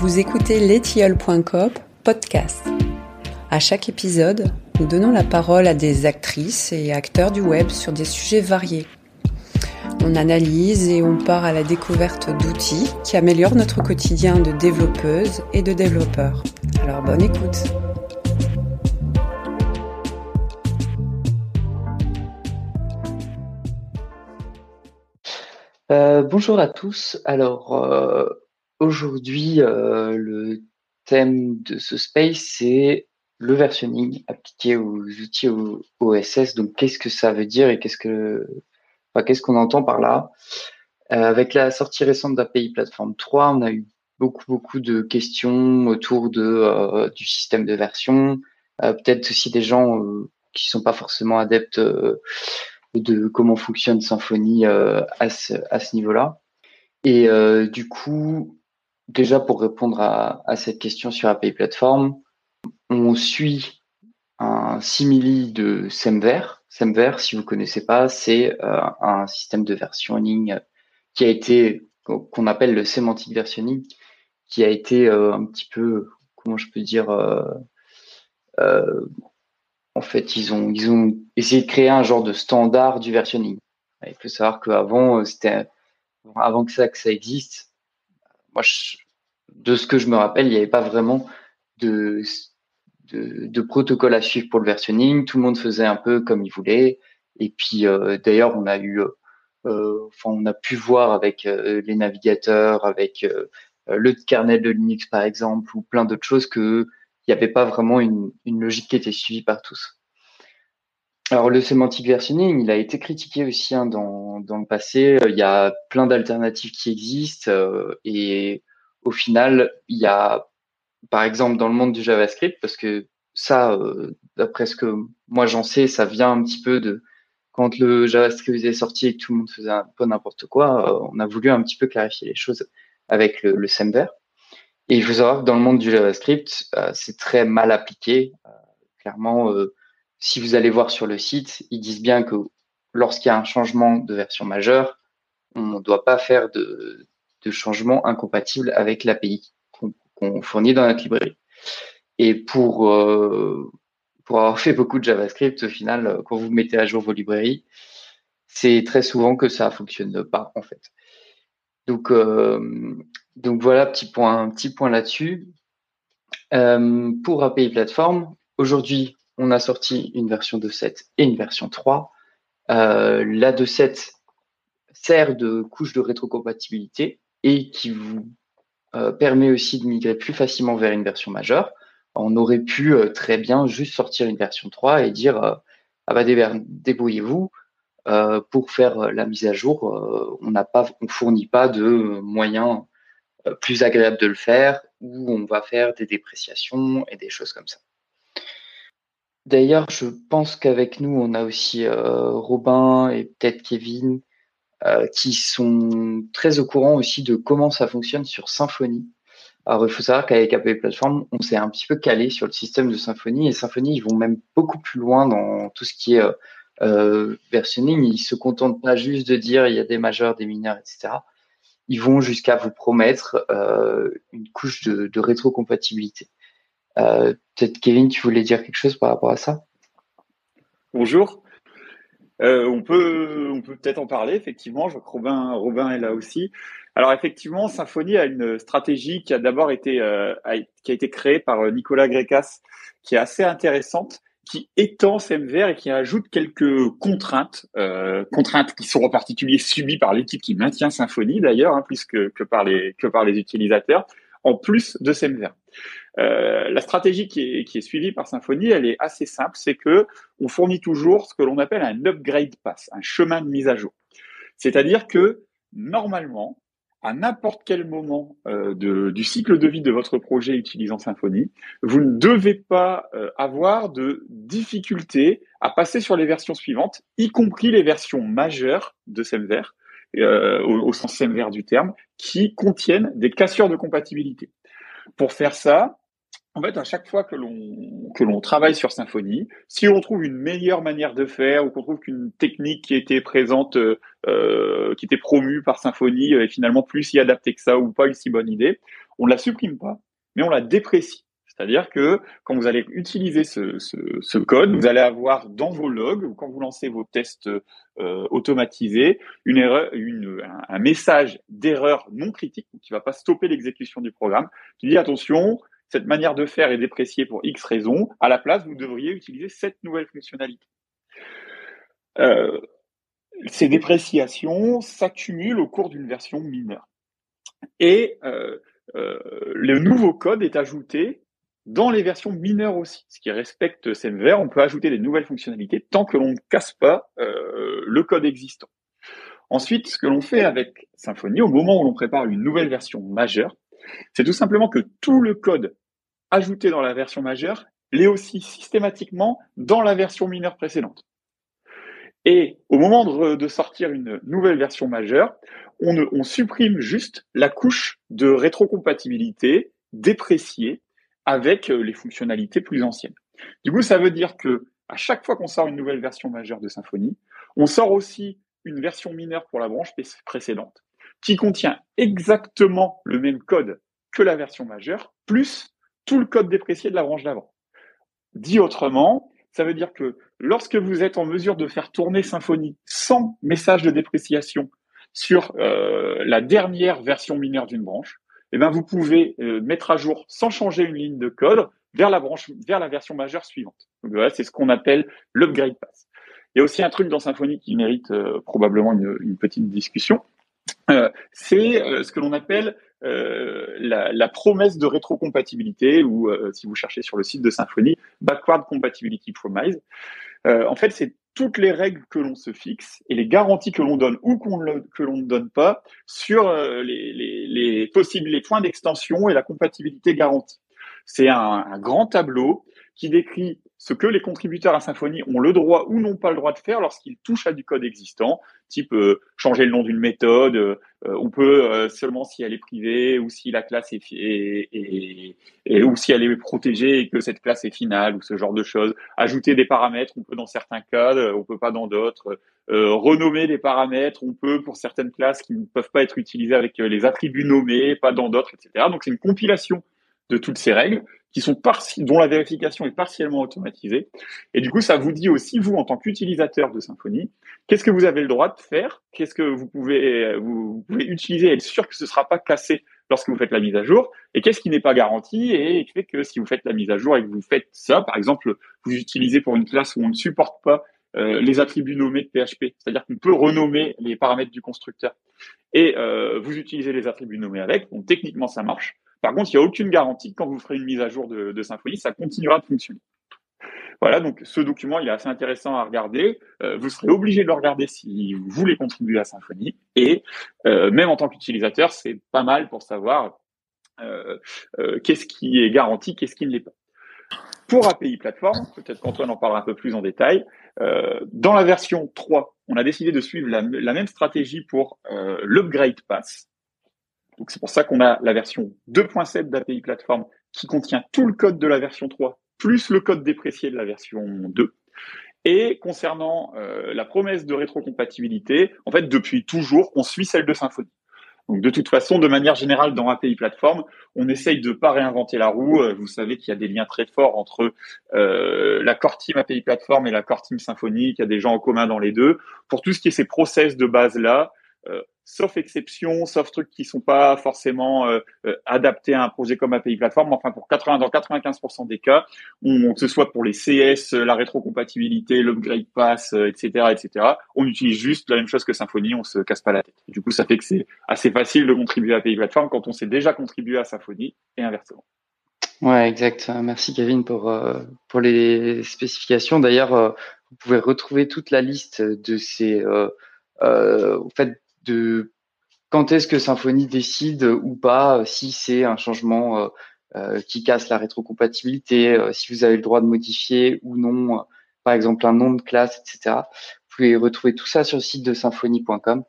Vous écoutez letiole.com podcast. À chaque épisode, nous donnons la parole à des actrices et acteurs du web sur des sujets variés. On analyse et on part à la découverte d'outils qui améliorent notre quotidien de développeuses et de développeurs. Alors bonne écoute. Euh, bonjour à tous. Alors euh, aujourd'hui, euh, le thème de ce space, c'est le versionning appliqué aux outils OSS. Donc, qu'est-ce que ça veut dire et qu'est-ce que, enfin, qu'est-ce qu'on entend par là? Avec la sortie récente d'API Platform 3, on a eu beaucoup beaucoup de questions autour de du système de version. Peut-être aussi des gens qui sont pas forcément adeptes de comment fonctionne Symfony euh, à ce, à ce niveau-là. Et euh, du coup, déjà pour répondre à, cette question sur API Platform, on suit un simili de Semver. Semver, si vous connaissez pas, c'est euh, un système de versionning qui a été qu'on appelle le semantic versioning, qui a été un petit peu, comment je peux dire, euh, en fait, ils ont, ils ont essayé de créer un genre de standard du versionning. Il faut savoir qu'avant, euh, avant que ça, que ça existe, de ce que je me rappelle, il n'y avait pas vraiment de, protocole à suivre pour le versionning. Tout le monde faisait un peu comme il voulait. Et puis, euh, d'ailleurs, on a eu, euh, enfin, on a pu voir avec les navigateurs, avec le kernel de Linux, par exemple, ou plein d'autres choses que il n'y avait pas vraiment une, logique qui était suivie par tous. Alors le semantic versioning, il a été critiqué aussi hein, dans, le passé. Il y a plein d'alternatives qui existent euh, et au final, il y a, par exemple, dans le monde du JavaScript, parce que ça, euh, d'après ce que moi j'en sais, ça vient un petit peu de quand le JavaScript est sorti et que tout le monde faisait un peu n'importe quoi. Euh, on a voulu un petit peu clarifier les choses avec le, le Semver. Et il faut savoir que dans le monde du JavaScript, euh, c'est très mal appliqué. Euh, clairement, euh, si vous allez voir sur le site, ils disent bien que lorsqu'il y a un changement de version majeure, on ne doit pas faire de, changement incompatible avec l'API qu'on fournit dans notre librairie. Et pour, pour avoir fait beaucoup de JavaScript, au final, quand vous mettez à jour vos librairies, c'est très souvent que ça fonctionne pas en fait. Donc, donc voilà, petit point, petit point là-dessus. Euh, pour API Platform, aujourd'hui, on a sorti une version 2.7 et une version 3. Euh, la 2.7 sert de couche de rétrocompatibilité et qui vous euh, permet aussi de migrer plus facilement vers une version majeure. On aurait pu très bien juste sortir une version 3 et dire ah bah débrouillez-vous pour faire la mise à jour. on n'a fournit pas de moyens euh, plus agréable de le faire, où on va faire des dépréciations et des choses comme ça. D'ailleurs, je pense qu'avec nous, on a aussi euh, Robin et peut-être Kevin euh, qui sont très au courant aussi de comment ça fonctionne sur Symfony. Alors, il faut savoir qu'avec API Platform, on s'est un petit peu calé sur le système de Symfony et Symfony, ils vont même beaucoup plus loin dans tout ce qui est euh, versionning. Ils se contentent pas juste de dire il y a des majeurs, des mineurs, etc ils vont jusqu'à vous promettre euh, une couche de rétrocompatibilité. Euh, peut-être Kevin, tu voulais dire quelque chose par rapport à ça? Bonjour. Euh, on peut on peut peut-être en parler effectivement. Je vois que Robin Robin est là aussi. Alors effectivement, Symfony a une stratégie qui a d'abord été euh, qui a été créée par Nicolas Grecas, qui est assez intéressante qui étend SEMVer et qui ajoute quelques contraintes, contraintes qui sont en particulier subies par l'équipe qui maintient Symfony d'ailleurs, hein, plus que, par les, que par les utilisateurs, en plus de SEMVer. Euh, la stratégie qui est, suivie par Symfony, elle est assez simple, c'est que on fournit toujours ce que l'on appelle un upgrade pass, un chemin de mise à jour. C'est-à-dire que normalement, à n'importe quel moment euh, du cycle de vie de votre projet utilisant Symfony, vous ne devez pas euh, avoir de difficulté à passer sur les versions suivantes, y compris les versions majeures de Semver, euh, au, sens Semver du terme, qui contiennent des cassures de compatibilité. Pour faire ça, en fait, à chaque fois que l'on que l'on travaille sur Symfony, si on trouve une meilleure manière de faire ou qu'on trouve qu'une technique qui était présente, euh, qui était promue par Symfony est finalement plus si adaptée que ça ou pas une si bonne idée, on la supprime pas, mais on la déprécie. C'est-à-dire que quand vous allez utiliser ce, ce, ce, code, vous allez avoir dans vos logs quand vous lancez vos tests euh, automatisés une erreur, une, un, message d'erreur non critique qui va pas stopper l'exécution du programme, qui dit attention, cette manière de faire est dépréciée pour X raisons. À la place, vous devriez utiliser cette nouvelle fonctionnalité. Euh, ces dépréciations s'accumulent au cours d'une version mineure. Et euh, euh, le nouveau code est ajouté dans les versions mineures aussi, ce qui respecte SEMVer. On peut ajouter des nouvelles fonctionnalités tant que l'on ne casse pas euh, le code existant. Ensuite, ce que l'on fait avec Symfony, au moment où l'on prépare une nouvelle version majeure, c'est tout simplement que tout le code ajouté dans la version majeure l'est aussi systématiquement dans la version mineure précédente. Et au moment de, sortir une nouvelle version majeure, on, on, supprime juste la couche de rétrocompatibilité dépréciée avec euh, les fonctionnalités plus anciennes. Du coup, ça veut dire que à chaque fois qu'on sort une nouvelle version majeure de Symfony, on sort aussi une version mineure pour la branche précédente qui contient exactement le même code que la version majeure, plus tout le code déprécié de la branche d'avant. Dit autrement, ça veut dire que lorsque vous êtes en mesure de faire tourner Symfony sans message de dépréciation sur euh, la dernière version mineure d'une branche, eh ben vous pouvez euh, mettre à jour sans changer une ligne de code vers la branche, vers la version majeure suivante. Donc voilà, c'est ce qu'on appelle l'upgrade pass. Il y a aussi un truc dans Symfony qui mérite euh, probablement une, une, petite discussion. Euh, c'est euh, ce que l'on appelle euh, la, la, promesse de rétrocompatibilité, ou si vous cherchez sur le site de Symfony, Backward Compatibility Promise. en fait, c'est toutes les règles que l'on se fixe et les garanties que l'on donne ou que l'on ne donne pas sur les, les, les, possibles les points d'extension et la compatibilité garantie. C'est un, grand tableau qui décrit ce que les contributeurs à Symfony ont le droit ou n'ont pas le droit de faire lorsqu'ils touchent à du code existant, type euh, changer le nom d'une méthode, euh, on peut euh, seulement si elle est privée ou si la classe est, est, est, ou si elle est protégée et que cette classe est finale ou ce genre de choses. Ajouter des paramètres, on peut dans certains cas, on peut pas dans d'autres. renommer des paramètres, on peut pour certaines classes qui ne peuvent pas être utilisées avec les attributs nommés, pas dans d'autres, etc. Donc c'est une compilation de toutes ces règles qui sont dont la vérification est partiellement automatisée. Et du coup, ça vous dit aussi, vous, en tant qu'utilisateur de Symfony, qu'est-ce que vous avez le droit de faire, qu'est-ce que vous pouvez, vous, pouvez utiliser et être sûr que ce ne sera pas cassé lorsque vous faites la mise à jour, et qu'est-ce qui n'est pas garanti et qui fait que si vous faites la mise à jour et que vous faites ça, par exemple, vous utilisez pour une classe où on ne supporte pas euh, les attributs nommés de PHP, c'est-à-dire qu'on peut renommer les paramètres du constructeur, et euh, vous utilisez les attributs nommés avec, donc techniquement ça marche, par contre, il n'y a aucune garantie que quand vous ferez une mise à jour de, Symfony, ça continuera de fonctionner. Voilà, donc ce document, il est assez intéressant à regarder. Euh, vous serez obligé de le regarder si vous voulez contribuer à Symfony. Et euh, même en tant qu'utilisateur, c'est pas mal pour savoir euh, euh qu'est-ce qui est garanti, qu'est-ce qui ne l'est pas. Pour API Platform, peut-être qu'Antoine en parlera un peu plus en détail, euh, dans la version 3, on a décidé de suivre la, la même stratégie pour l'upgrade pass. Donc c'est pour ça qu'on a la version 2.7 d'API Platform qui contient tout le code de la version 3 plus le code déprécié de la version 2. Et concernant euh, la promesse de rétrocompatibilité, en fait, depuis toujours, on suit celle de Symfony. Donc, de toute façon, de manière générale, dans API Platform, on essaye de pas réinventer la roue. Euh, vous savez qu'il y a des liens très forts entre euh, la core team API Platform et la core team Symfony, qu'il y a des gens en commun dans les deux. Pour tout ce qui est ces process de base là, euh, sauf exception, sauf trucs qui sont pas forcément euh, euh, adaptés à un projet comme API Platform. Enfin, pour 80, dans 95% des cas, on, que ce soit pour les CS, la rétrocompatibilité, l'upgrade pass, etc., etc., on utilise juste la même chose que Symfony, on se casse pas la tête. Du coup, ça fait que c'est assez facile de contribuer à API Platform quand on s'est déjà contribué à Symfony et inversement. Ouais, exact. Merci Kevin pour pour les spécifications. D'ailleurs, vous pouvez retrouver toute la liste de ces euh, euh, fait de quand est-ce que Symfony décide ou pas si c'est un changement euh, euh, qui casse la rétrocompatibilité, euh, si vous avez le droit de modifier ou non, par exemple un nom de classe, etc. Vous pouvez retrouver tout ça sur le site de symfony.com.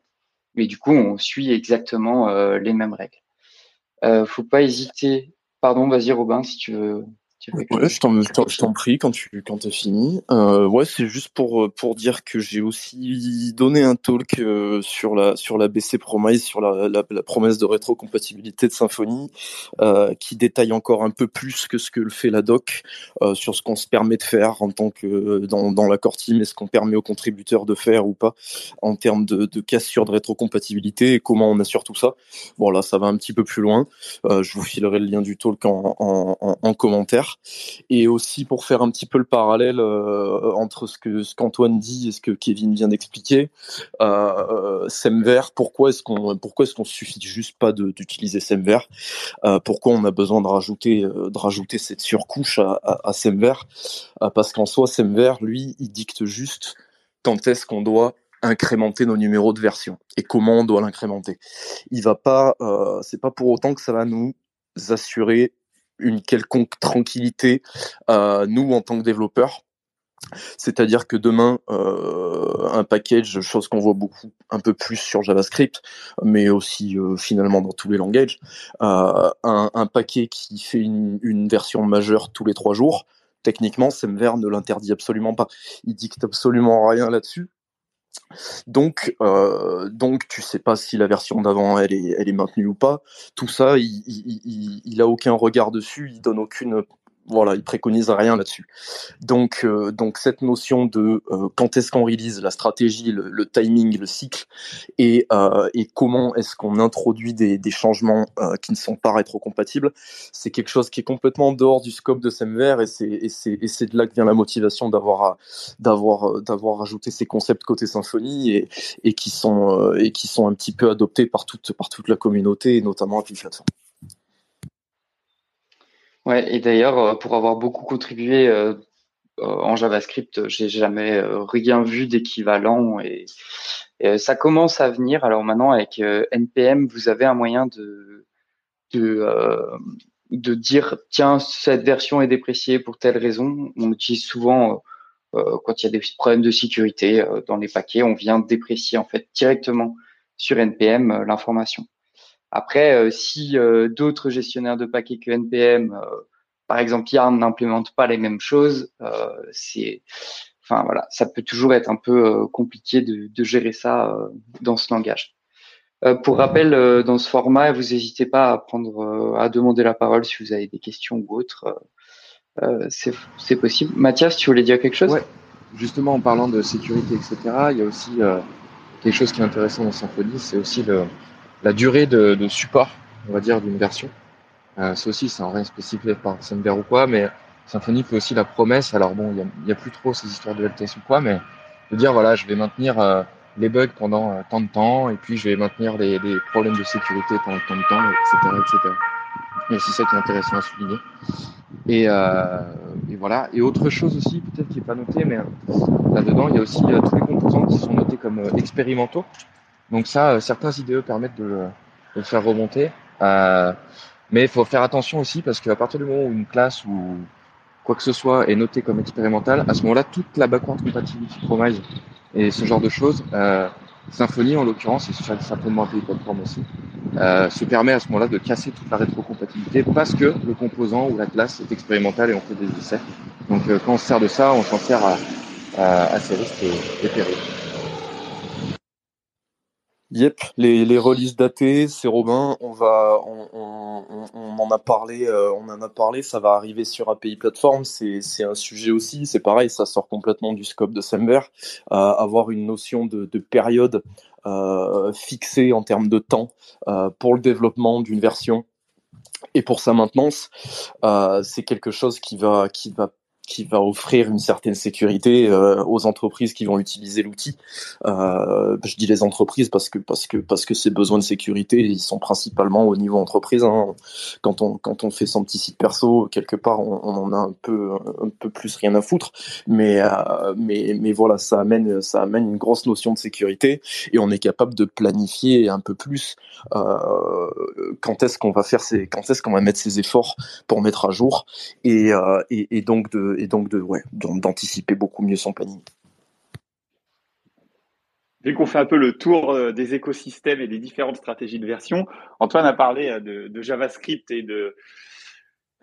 Mais du coup, on suit exactement les mêmes règles. Euh, faut pas hésiter. Pardon, vas-y Robin, si tu veux Je t'en prie quand tu quand as fini. Euh, ouais, c'est juste pour pour dire que j'ai aussi donné un talk euh, sur la sur la BC Promise, sur la, la, promesse de rétrocompatibilité de Symfony, euh, qui détaille encore un peu plus que ce que le fait la doc euh, sur ce qu'on se permet de faire en tant que dans dans l'accord team et ce qu'on permet aux contributeurs de faire ou pas en termes de, de cassure de rétrocompatibilité et comment on assure tout ça. Bon là, ça va un petit peu plus loin. Euh, je vous filerai le lien du talk en, en, en commentaire et aussi pour faire un petit peu le parallèle euh, entre ce que ce qu'Antoine dit et ce que Kevin vient d'expliquer. Euh, Semver, pourquoi est-ce qu'on pourquoi est-ce qu'on suffit juste pas d'utiliser Semver euh, Pourquoi on a besoin de rajouter de rajouter cette surcouche à, Semver Parce qu'en soi, Semver, lui, il dicte juste quand est-ce qu'on doit incrémenter nos numéros de version et comment on doit l'incrémenter. Il va pas, c'est pas pour autant que ça va nous assurer une quelconque tranquillité, euh, nous en tant que développeurs. C'est-à-dire que demain, euh, un package, chose qu'on voit beaucoup, un peu plus sur JavaScript, mais aussi euh, finalement dans tous les langages, un, paquet qui fait une, version majeure tous les trois jours, techniquement, Semver ne l'interdit absolument pas. Il dicte absolument rien là-dessus. Donc, euh, donc tu sais pas si la version d'avant elle est, elle est maintenue ou pas. Tout ça, il, il, il, il a aucun regard dessus, il donne aucune voilà, il préconise rien là-dessus. Donc, euh, donc cette notion de euh, quand est-ce qu'on release, la stratégie, le, le, timing, le cycle, et, euh, et comment est-ce qu'on introduit des, des changements euh, qui ne sont pas rétrocompatibles, c'est quelque chose qui est complètement en dehors du scope de Semver, et c'est et c'est et c'est de là que vient la motivation d'avoir d'avoir d'avoir ajouté ces concepts côté symphonie et et qui sont euh, et qui sont un petit peu adoptés par toute par toute la communauté et notamment à plateforme. Ouais, et d'ailleurs, euh, pour avoir beaucoup contribué euh, euh, en JavaScript, j'ai jamais rien vu d'équivalent et, ça commence à venir. Alors maintenant, avec npm, vous avez un moyen de de, de dire tiens cette version est dépréciée pour telle raison. On utilise souvent quand il y a des problèmes de sécurité dans les paquets, on vient déprécier en fait directement sur npm l'information. Après, euh, si euh, d'autres gestionnaires de paquets que NPM, euh, par exemple Yarn, n'implémentent pas les mêmes choses, c'est, enfin voilà, ça peut toujours être un peu compliqué de, de, gérer ça dans ce langage. pour rappel, dans ce format, vous n'hésitez pas à prendre, à demander la parole si vous avez des questions ou autres. c'est possible. Mathias, tu voulais dire quelque chose? Ouais. Justement, en parlant de sécurité, etc., il y a aussi quelque chose qui est intéressant dans Symfony, c'est aussi le, la durée de, de, support, on va dire, d'une version. Euh, ça aussi, c'est rien spécifié par Semver ou quoi, mais Symfony fait aussi la promesse. Alors bon, il n'y a, plus trop ces histoires de LTS ou quoi, mais de dire voilà, je vais maintenir euh, les bugs pendant euh, tant de temps, et puis je vais maintenir les, les, problèmes de sécurité pendant tant de temps, etc., etc. A aussi ça qui est intéressant à souligner. Et, euh, et voilà. Et autre chose aussi, peut-être qui n'est pas noté, mais là-dedans, il y a aussi tous les composants qui sont notés comme expérimentaux. Donc ça, euh, certains IDE permettent de, le faire remonter. Euh, mais il faut faire attention aussi parce qu'à partir du moment où une classe ou quoi que ce soit est notée comme expérimentale, à ce moment-là, toute la backward compatibility promise et ce genre de choses, euh, Symfony en l'occurrence, et certainement API Platform aussi, euh, se permet à ce moment-là de casser toute la rétrocompatibilité parce que le composant ou la classe est expérimentale et on fait des essais. Donc quand on se sert de ça, on s'en sert à, à, à risques et, et périls. Yep, les, les releases datées, c'est Robin. On va, on, en a parlé, euh, on en a parlé. Ça va arriver sur API Platform. C'est, c'est un sujet aussi. C'est pareil, ça sort complètement du scope de Semver. Euh, avoir une notion de, de période euh, fixée en termes de temps pour le développement d'une version et pour sa maintenance, c'est quelque chose qui va, qui va qui va offrir une certaine sécurité euh, aux entreprises qui vont utiliser l'outil. Euh, je dis les entreprises parce que parce que parce que ces besoins de sécurité ils sont principalement au niveau entreprise. Hein. Quand on quand on fait son petit site perso quelque part on, on, en a un peu un peu plus rien à foutre. Mais euh, mais mais voilà ça amène ça amène une grosse notion de sécurité et on est capable de planifier un peu plus quand est-ce qu'on va faire ces quand est-ce qu'on va mettre ses efforts pour mettre à jour et, et donc de et donc de ouais, d'anticiper beaucoup mieux son planning. Vu qu'on fait un peu le tour euh, des écosystèmes et des différentes stratégies de version, Antoine a parlé euh, de, JavaScript et de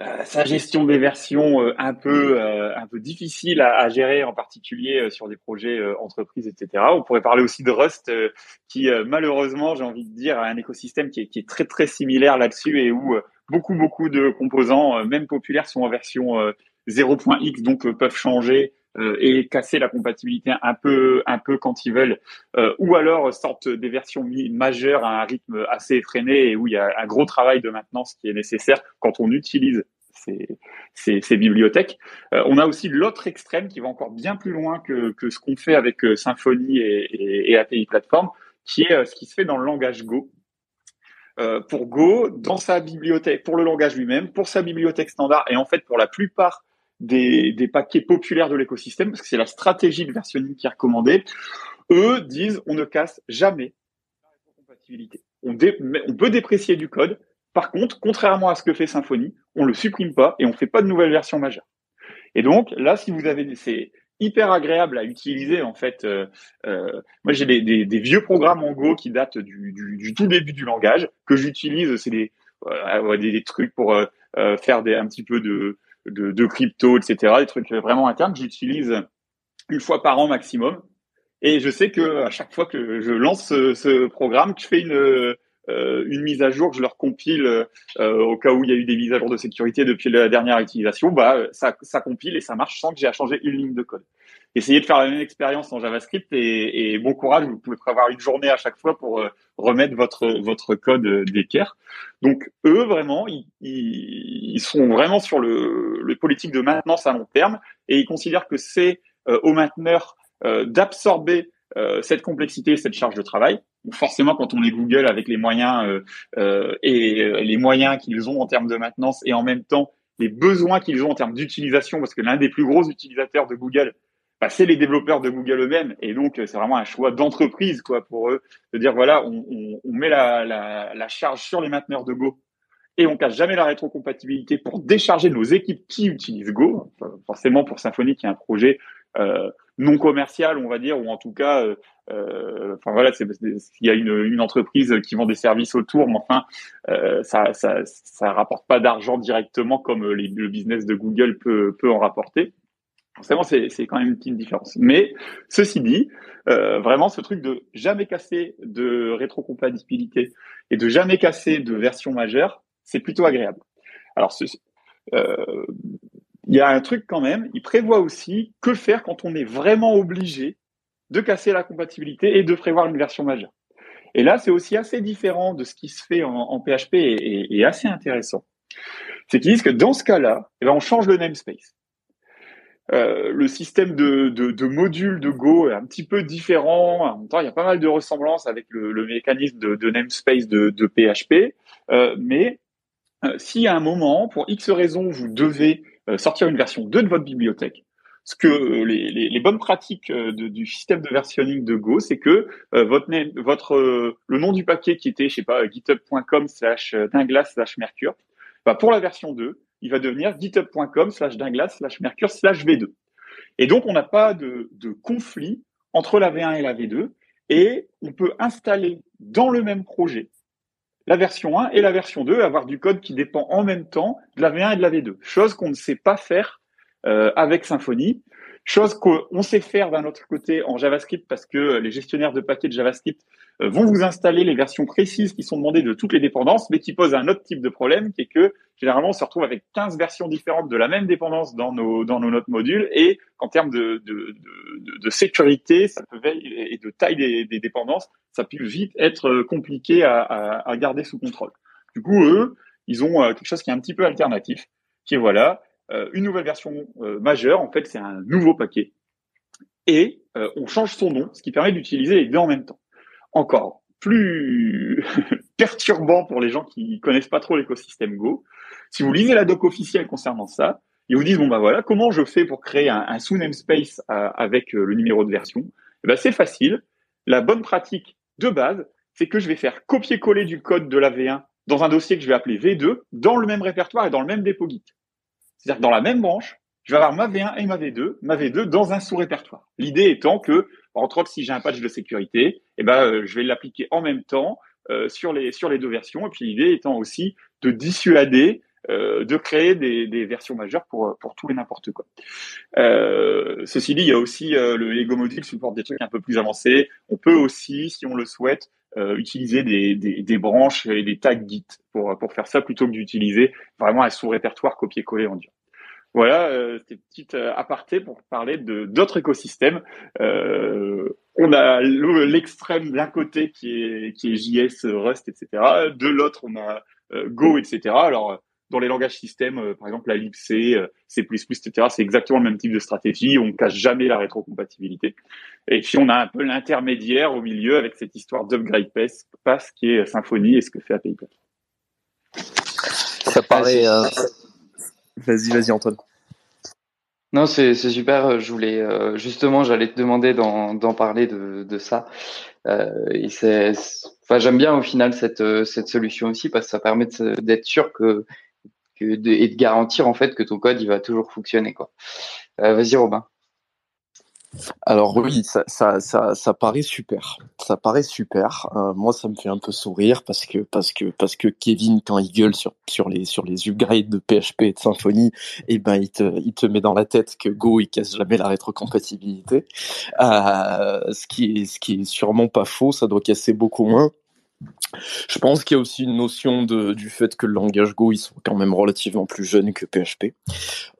euh, sa gestion des versions un peu un peu difficile à, à, gérer, en particulier sur des projets entreprises, etc. On pourrait parler aussi de Rust, qui malheureusement, j'ai envie de dire, a un écosystème qui est, qui est très très similaire là-dessus et où beaucoup beaucoup de composants, même populaires, sont en version 0.x, donc peuvent changer euh, et casser la compatibilité un peu, un peu quand ils veulent, euh, ou alors sortent des versions majeures à un rythme assez effréné et où il y a un gros travail de maintenance qui est nécessaire quand on utilise ces, ces, ces bibliothèques. Euh, on a aussi l'autre extrême qui va encore bien plus loin que, que ce qu'on fait avec Symfony et, et, et, API Platform, qui est ce qui se fait dans le langage Go. Euh, pour Go, dans sa bibliothèque, pour le langage lui-même, pour sa bibliothèque standard, et en fait pour la plupart des, des paquets populaires de l'écosystème, parce que c'est la stratégie de versionning qui est recommandée, eux disent on ne casse jamais la rétrocompatibilité. On, peut déprécier du code. Par contre, contrairement à ce que fait Symfony, on le supprime pas et on fait pas de nouvelles versions majeures. Et donc là, si vous avez c'est hyper agréable à utiliser en fait. Euh, euh, moi, j'ai des, vieux programmes en Go qui datent du, du, du tout début du langage que j'utilise. C'est des, euh, des, des, trucs pour euh, euh, faire des, un petit peu de de, crypto, etc. Des trucs vraiment internes que j'utilise une fois par an maximum. Et je sais que à chaque fois que je lance ce, programme, que je fais une, euh, mise à jour, que je leur compile euh, au cas où il y a eu des mises à jour de sécurité depuis la dernière utilisation, bah ça, ça compile et ça marche sans que j'ai à changer une ligne de code essayez de faire la même expérience en JavaScript et, et, bon courage, vous pouvez prévoir une journée à chaque fois pour euh, remettre votre votre code euh, d'équerre. Donc eux vraiment, ils, ils, sont vraiment sur le, le politique de maintenance à long terme et ils considèrent que c'est euh, aux mainteneurs d'absorber cette complexité, cette charge de travail. forcément, quand on est Google avec les moyens et les moyens qu'ils ont en termes de maintenance et en même temps les besoins qu'ils ont en termes d'utilisation, parce que l'un des plus gros utilisateurs de Google, c'est les développeurs de Google eux-mêmes. Et donc, c'est vraiment un choix d'entreprise, quoi, pour eux, de dire, voilà, on, met la, charge sur les mainteneurs de Go et on cache jamais la rétrocompatibilité pour décharger nos équipes qui utilisent Go. Forcément, pour Symfony, qui est un projet euh, non commercial, on va dire, ou en tout cas, euh, euh enfin voilà, il y a une, entreprise qui vend des services autour, mais enfin, euh, ça, ça, ça rapporte pas d'argent directement comme le business de Google peut en rapporter. Forcément, c'est quand même une petite différence. Mais ceci dit, euh, vraiment, ce truc de jamais casser de rétrocompatibilité et de jamais casser de version majeure, c'est plutôt agréable. Alors, euh, il y a un truc quand même, il prévoit aussi que faire quand on est vraiment obligé de casser la compatibilité et de prévoir une version majeure. Et là, c'est aussi assez différent de ce qui se fait en, PHP et, assez intéressant. C'est qu'ils disent que dans ce cas-là, eh ben, on change le namespace. Euh, le système de, de, modules de Go est un petit peu différent. En même temps, il y a pas mal de ressemblances avec le, mécanisme de, namespace de, PHP. Euh, mais euh, si à un moment, pour X raisons, vous devez sortir une version 2 de votre bibliothèque, ce que les, bonnes pratiques du système de versionning de Go, c'est que votre le nom du paquet qui était, je sais pas, github.com slash dinglas slash mercure, bah pour la version 2, il va devenir github.com slash dinglas slash mercure slash v2. Et donc, on n'a pas de, conflit entre la V1 et la V2 et on peut installer dans le même projet la version 1 et la version 2, avoir du code qui dépend en même temps de la V1 et de la V2. Chose qu'on ne sait pas faire euh, avec Symfony. Chose qu'on sait faire d'un autre côté en JavaScript parce que les gestionnaires de paquets de JavaScript vont vous installer les versions précises qui sont demandées de toutes les dépendances, mais qui posent un autre type de problème, qui est que généralement on se retrouve avec 15 versions différentes de la même dépendance dans nos dans nos notes modules, et qu'en termes de, de, de, de, sécurité, ça peut et de taille des, des, dépendances, ça peut vite être compliqué à, à, à garder sous contrôle. Du coup, eux, ils ont euh, quelque chose qui est un petit peu alternatif, qui est voilà euh, une nouvelle version euh, majeure. En fait, c'est un nouveau paquet. Et euh, on change son nom, ce qui permet d'utiliser les deux en même temps. Encore plus perturbant pour les gens qui connaissent pas trop l'écosystème Go. Si vous lisez la doc officielle concernant ça, ils vous disent bon bah voilà comment je fais pour créer un, sous namespace avec le numéro de version? Eh ben, c'est facile. La bonne pratique de base, c'est que je vais faire copier-coller du code de la V1 dans un dossier que je vais appeler V2 dans le même répertoire et dans le même dépôt Git. C'est-à-dire que dans la même branche, je vais avoir ma V1 et ma V2, ma V2 dans un sous-répertoire. L'idée étant que, entre autres, si j'ai un patch de sécurité, eh ben, euh, je vais l'appliquer en même temps euh, sur les sur les deux versions. Et puis l'idée étant aussi de dissuader de créer des, des, versions majeures pour pour tout et n'importe quoi. ceci dit, il y a aussi le Lego Module supporte des trucs un peu plus avancés. On peut aussi, si on le souhaite, utiliser des, des, des, branches et des tags Git pour pour faire ça plutôt que d'utiliser vraiment un sous-répertoire copier-coller en dur. Voilà, euh, c'était petite euh, aparté pour parler de d'autres écosystèmes. Euh, on a l'extrême d'un côté qui est qui est JS, Rust, etc. De l'autre, on a euh, Go, etc. Alors dans les langages système, par exemple la libc, C, etc. C'est exactement le même type de stratégie. On cache jamais la rétrocompatibilité. Et puis on a un peu l'intermédiaire au milieu avec cette histoire d'upgrade pass, pass qui est Symfony et ce que fait API Ça paraît. Vas-y, vas-y Antoine. Non, c'est super. Je voulais euh, justement, j'allais te demander d'en parler de, ça. Euh, et c'est, enfin, j'aime bien au final cette cette solution aussi parce que ça permet d'être sûr que, et de garantir en fait que ton code il va toujours fonctionner quoi. Euh, Vas-y Robin. Alors oui, ça, ça, ça, paraît super. Ça paraît super. Euh, moi, ça me fait un peu sourire parce que parce que parce que Kevin, quand il gueule sur sur les sur les upgrades de PHP et de Symfony, eh ben il te il te met dans la tête que Go il casse jamais la rétrocompatibilité. Euh, ce qui est ce qui est sûrement pas faux. Ça doit casser beaucoup moins. Je pense qu'il y a aussi une notion du fait que le langage Go, ils sont quand même relativement plus jeunes que PHP.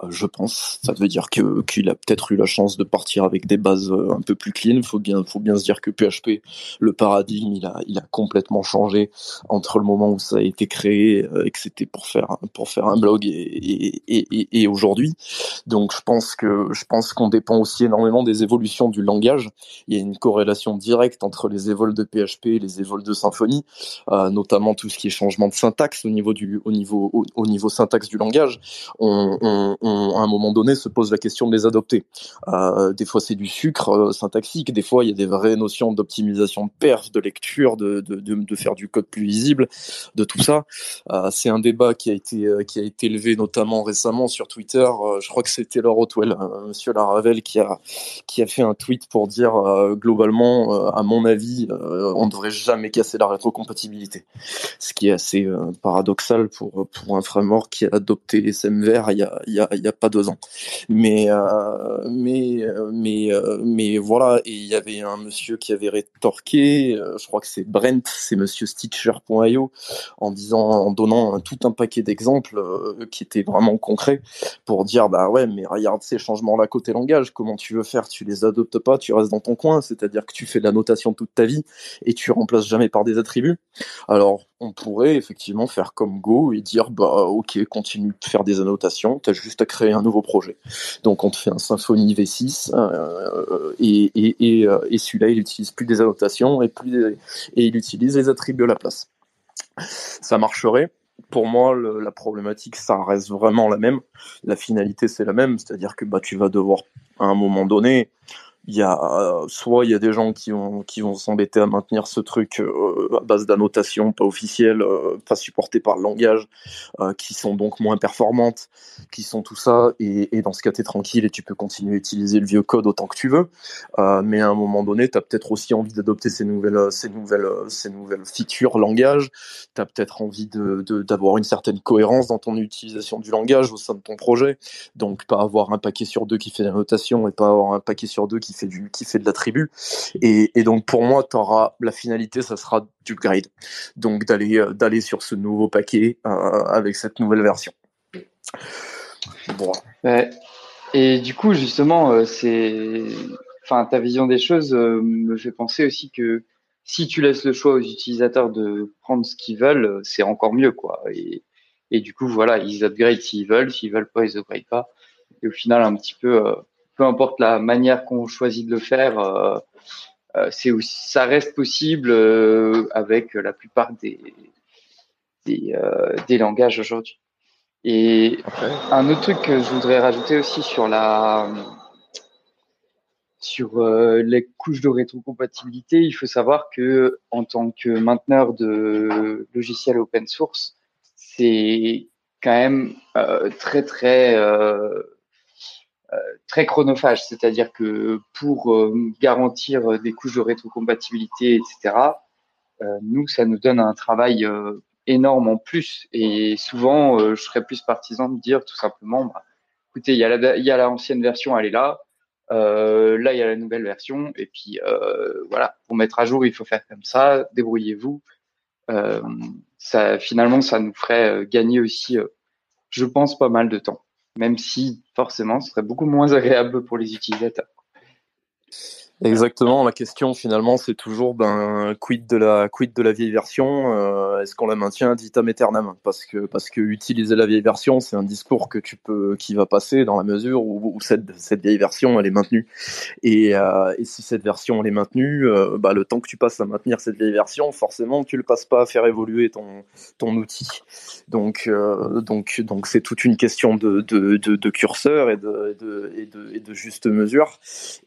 Euh, je pense. Ça veut dire que qu'il a peut-être eu la chance de partir avec des bases euh, un peu plus clean. Faut bien, faut bien se dire que PHP, le paradigme, il a, il a complètement changé entre le moment où ça a été créé euh, et que c'était pour faire, pour faire un blog et, et aujourd'hui. Donc, je pense que, je pense qu'on dépend aussi énormément des évolutions du langage. Il y a une corrélation directe entre les évols de PHP et les évols de Symfony. Euh, notamment tout ce qui est changement de syntaxe au niveau du au niveau au, niveau syntaxe du langage. On, à un moment donné se pose la question de les adopter. Euh, des fois c'est du sucre euh, syntaxique, des fois il y a des vraies notions d'optimisation de perf, de lecture, de, de, de, faire du code plus lisible, de tout ça. C'est un débat qui a été qui a été élevé notamment récemment sur Twitter. je crois que c'était Laure Otwell, Monsieur Laravel, qui a qui a fait un tweet pour dire globalement, à mon avis, on devrait jamais casser la rétrocompatibilité ce qui est assez euh, paradoxal pour pour un framework qui a adopté SMVR il y a il y a, a pas deux ans. Mais euh, mais mais euh, mais voilà et il y avait un monsieur qui avait rétorqué, je crois que c'est Brent, c'est monsieur Stitcher.io en disant en donnant tout un paquet d'exemples qui étaient vraiment concrets pour dire bah ouais mais regarde ces changements là côté langage comment tu veux faire tu les adoptes pas tu restes dans ton coin c'est-à-dire que tu fais de la notation toute ta vie et tu remplaces jamais par des attributs alors, on pourrait effectivement faire comme Go et dire, bah, ok, continue de faire des annotations, tu as juste à créer un nouveau projet. Donc, on te fait un Symfony V6 euh, et, et, euh, et, celui-là, il utilise plus des annotations et, plus et il utilise les attributs à la place. Ça marcherait. Pour moi, la problématique, ça reste vraiment la même. La finalité, c'est la même, c'est-à-dire que bah, tu vas devoir, à un moment donné, il y a euh, soit il y a des gens qui vont qui vont s'embêter à maintenir ce truc euh, à base d'annotations pas officielles, euh, pas supportées par le langage, qui sont donc moins performantes, qui sont tout ça, et, et dans ce cas t'es tranquille et tu peux continuer à utiliser le vieux code autant que tu veux. mais à un moment donné, t'as peut-être aussi envie d'adopter ces nouvelles ces nouvelles ces nouvelles features langage. T'as peut-être envie de d'avoir une certaine cohérence dans ton utilisation du langage au sein de ton projet. Donc pas avoir un paquet sur deux qui fait l'annotation et pas avoir un paquet sur deux qui fait du qui fait de la tribu. Et, et donc pour moi tu auras la finalité ça sera du grade donc d'aller euh, d'aller sur ce nouveau paquet euh, avec cette nouvelle version. Bon. et du coup justement euh, c'est enfin ta vision des choses me fait penser aussi que si tu laisses le choix aux utilisateurs de prendre ce qu'ils veulent c'est encore mieux quoi. Et, et du coup voilà ils upgrade s'ils veulent s'ils veulent pas ils upgrade pas. Et au final un petit peu peu importe la manière qu'on choisit de le faire, euh, euh, c'est ça reste possible euh, avec la plupart des des, des langages aujourd'hui. Et un autre truc que je voudrais rajouter aussi sur la sur les couches de rétrocompatibilité, il faut savoir que en tant que mainteneur de logiciels open source, c'est quand même très très euh, très chronophage, c'est-à-dire que pour euh, garantir des couches de rétrocompatibilité, etc., euh, nous, ça nous donne un travail énorme en plus. Et souvent, je serais plus partisan de dire tout simplement, bah, écoutez, il y a la, l'ancienne version, elle est là. là, il y a la nouvelle version. Et puis, voilà, pour mettre à jour, il faut faire comme ça. Débrouillez-vous. ça, finalement, ça nous ferait gagner aussi, je pense, pas mal de temps même si forcément ce serait beaucoup moins agréable pour les utilisateurs. Exactement. La question finalement, c'est toujours ben quid de la quid de la vieille version. Euh, est-ce qu'on la maintient ad vitam aeternam? Parce que parce que utiliser la vieille version, c'est un discours que tu peux qui va passer dans la mesure où, cette cette vieille version elle est maintenue. Et, euh, et si cette version elle est maintenue, euh, bah, le temps que tu passes à maintenir cette vieille version, forcément tu le passes pas à faire évoluer ton ton outil. Donc donc donc c'est toute une question de de, de, curseur et de, de et de juste mesure.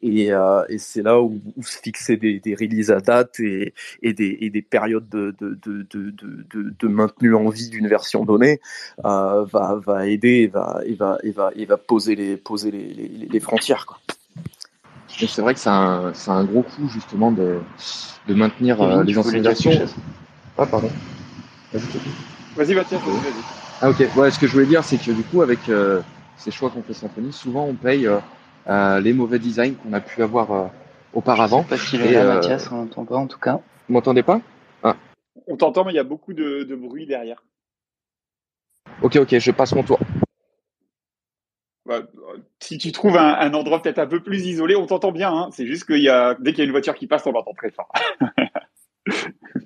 Et, et c'est c'est là où, se fixer des, releases à date et, des, périodes de, de, maintenu en vie d'une version donnée euh, va, aider et va, va, poser les, poser les, frontières. C'est vrai que c'est un, gros coup justement de, maintenir euh, les anciennes versions. Ah pardon. Vas-y Mathias, Ah ok, ce que je voulais dire c'est que du coup avec euh, ces choix qu'on fait Symfony, souvent on paye les mauvais designs qu'on a pu avoir auparavant. Parce qu'il est là, euh, Mathias, on n'entend pas en tout cas. Vous m'entendez pas? Ah. On t'entend, mais il y a beaucoup de, bruit derrière. Ok, ok, je passe mon tour. Bah, si tu trouves un, endroit peut-être un peu plus isolé, on t'entend bien. Hein. C'est juste qu'il y a dès qu'il y a une voiture qui passe, on l'entend très fort.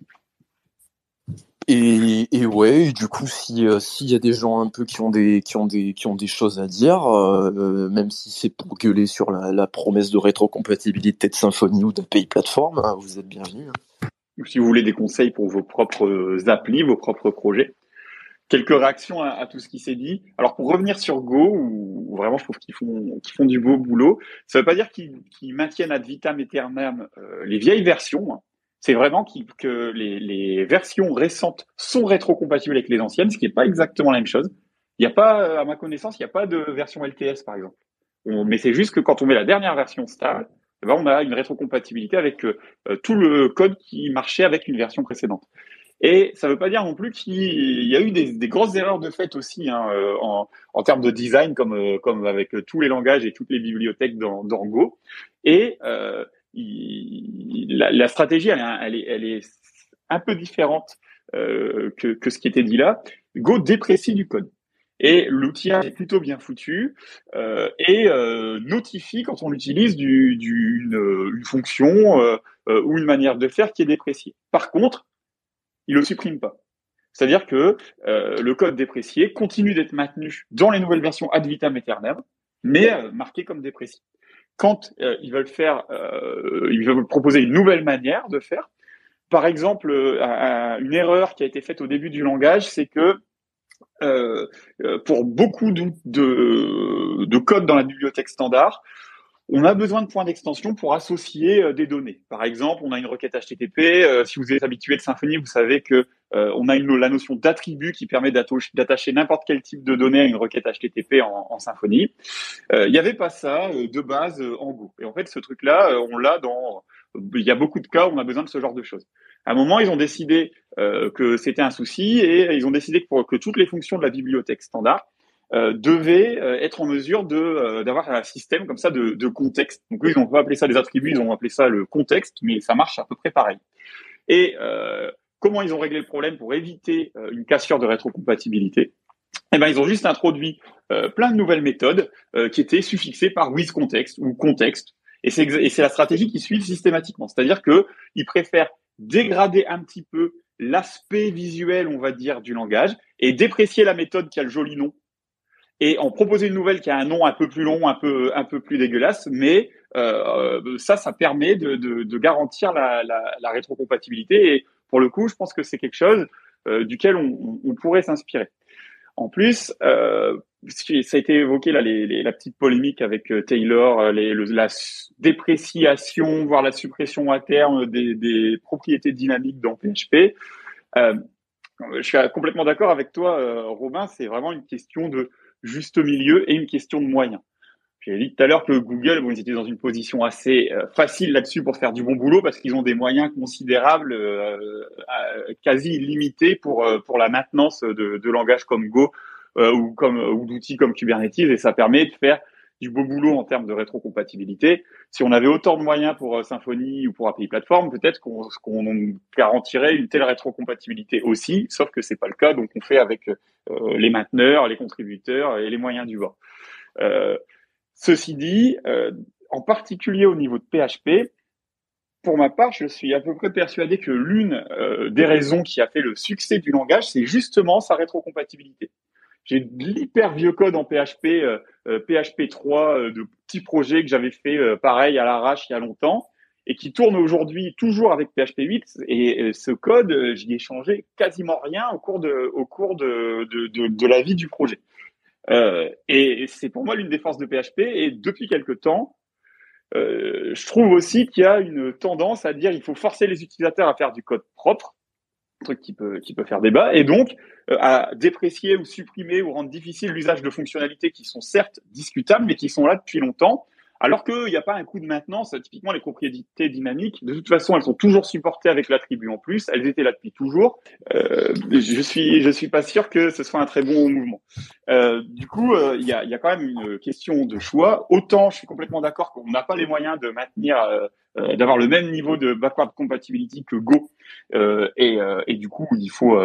Et, et ouais, du coup, si euh, s'il y a des gens un peu qui ont des qui ont des qui ont des choses à dire, euh, même si c'est pour gueuler sur la, la promesse de rétrocompatibilité de Symfony ou d'API plateforme, hein, vous êtes bienvenus. Hein. Si vous voulez des conseils pour vos propres applis, vos propres projets, quelques réactions à, tout ce qui s'est dit. Alors pour revenir sur Go, où, vraiment je trouve qu'ils font qu'ils font du beau boulot, ça veut pas dire qu'ils maintiennent ad vitam aeternam euh, les vieilles versions. Hein c'est vraiment que les, versions récentes sont rétrocompatibles avec les anciennes, ce qui n'est pas exactement la même chose. Il n'y a pas, euh, à ma connaissance, il n'y a pas de version LTS par exemple. mais c'est juste que quand on met la dernière version stable, eh on a une rétrocompatibilité avec euh, euh, tout le code qui marchait avec une version précédente. Et ça ne veut pas dire non plus qu'il y a eu des, grosses erreurs de fait aussi hein, en, termes de design, comme, comme avec tous les langages et toutes les bibliothèques dans, Go. Et la, stratégie, elle, est, un peu différente euh, que, ce qui était dit là. Go déprécie du code. Et l'outillage est plutôt bien foutu euh, et euh, notifie quand on utilise une, fonction ou une manière de faire qui est dépréciée. Par contre, il ne le supprime pas. C'est-à-dire que le code déprécié continue d'être maintenu dans les nouvelles versions ad vitam aeternam, mais marqué comme déprécié quand euh, ils veulent faire, euh, ils veulent proposer une nouvelle manière de faire. Par exemple, euh, une erreur qui a été faite au début du langage, c'est que pour beaucoup de, de, de code dans la bibliothèque standard, on a besoin de points d'extension pour associer des données. Par exemple, on a une requête HTTP. si vous êtes habitué de Symfony, vous savez que on a la notion d'attribut qui permet d'attacher n'importe quel type de données à une requête HTTP en, en Symfony. Il n'y avait pas ça de base en Go. Et en fait, ce truc-là, on l'a dans. Il y a beaucoup de cas où on a besoin de ce genre de choses. À un moment, ils ont décidé que c'était un souci et ils ont décidé que pour que toutes les fonctions de la bibliothèque standard euh, devait euh, être en mesure de euh, d'avoir un système comme ça de, de contexte. Donc eux, ils n'ont pas appelé ça des attributs, ils ont appelé ça le contexte, mais ça marche à peu près pareil. Et comment ils ont réglé le problème pour éviter une cassure de rétrocompatibilité? Eh ben, ils ont juste introduit plein de nouvelles méthodes qui étaient suffixées par with ou contexte. Et c'est la stratégie qu'ils suivent systématiquement. C'est-à-dire que ils préfèrent dégrader un petit peu l'aspect visuel, on va dire, du langage et déprécier la méthode qui a le joli nom et en proposer une nouvelle qui a un nom un peu plus long, un peu un peu plus dégueulasse, mais euh, ça, ça permet de, garantir la, la, la, rétrocompatibilité. Et pour le coup, je pense que c'est quelque chose euh, duquel on, pourrait s'inspirer. En plus, euh, ça a été évoqué là, la petite polémique avec euh, Taylor, euh, la dépréciation, voire la suppression à terme des, propriétés dynamiques dans PHP. Euh, je suis complètement d'accord avec toi, Robin. C'est vraiment une question de juste milieu et une question de moyens. J'ai dit tout à l'heure que Google, bon, ils étaient dans une position assez euh, facile là-dessus pour faire du bon boulot parce qu'ils ont des moyens considérables, euh, quasi illimités pour pour la maintenance de, de langages comme Go ou comme ou d'outils comme Kubernetes et ça permet de faire du beau boulot en termes de rétrocompatibilité. Si on avait autant de moyens pour Symfony ou pour API Platform, peut-être qu'on garantirait une telle rétrocompatibilité aussi, sauf que c'est pas le cas, donc on fait avec les mainteneurs, les contributeurs et les moyens du bord. Euh, Ceci dit, euh, en particulier au niveau de PHP, pour ma part, je suis à peu près persuadé que l'une euh, des raisons qui a fait le succès du langage, c'est justement sa rétrocompatibilité. J'ai de l'hyper vieux code en PHP, PHP 3, de petits projets que j'avais fait pareil à l'arrache il y a longtemps et qui tourne aujourd'hui toujours avec PHP 8. Et ce code, j'y ai changé quasiment rien au cours de, au cours de, de, de, la vie du projet. Euh, et c'est pour moi l'une des forces de PHP. Et depuis quelque temps, euh, je trouve aussi qu'il y a une tendance à dire il faut forcer les utilisateurs à faire du code propre, truc qui peut qui peut faire débat, et donc euh, à déprécier ou supprimer ou rendre difficile l'usage de fonctionnalités qui sont certes discutables, mais qui sont là depuis longtemps alors qu'il n'y a pas un coût de maintenance, typiquement les propriétés dynamiques, de toute façon, elles sont toujours supportées avec l'attribut en plus. Elles étaient là depuis toujours. Euh, je suis, je suis pas sûr que ce soit un très bon mouvement. Euh, du coup, euh, il y, a, y, a, quand même une question de choix. Autant, je suis complètement d'accord qu'on n'a pas les moyens de maintenir, euh, euh, d'avoir le même niveau de backward compatibility que Go, et, et, du coup, il faut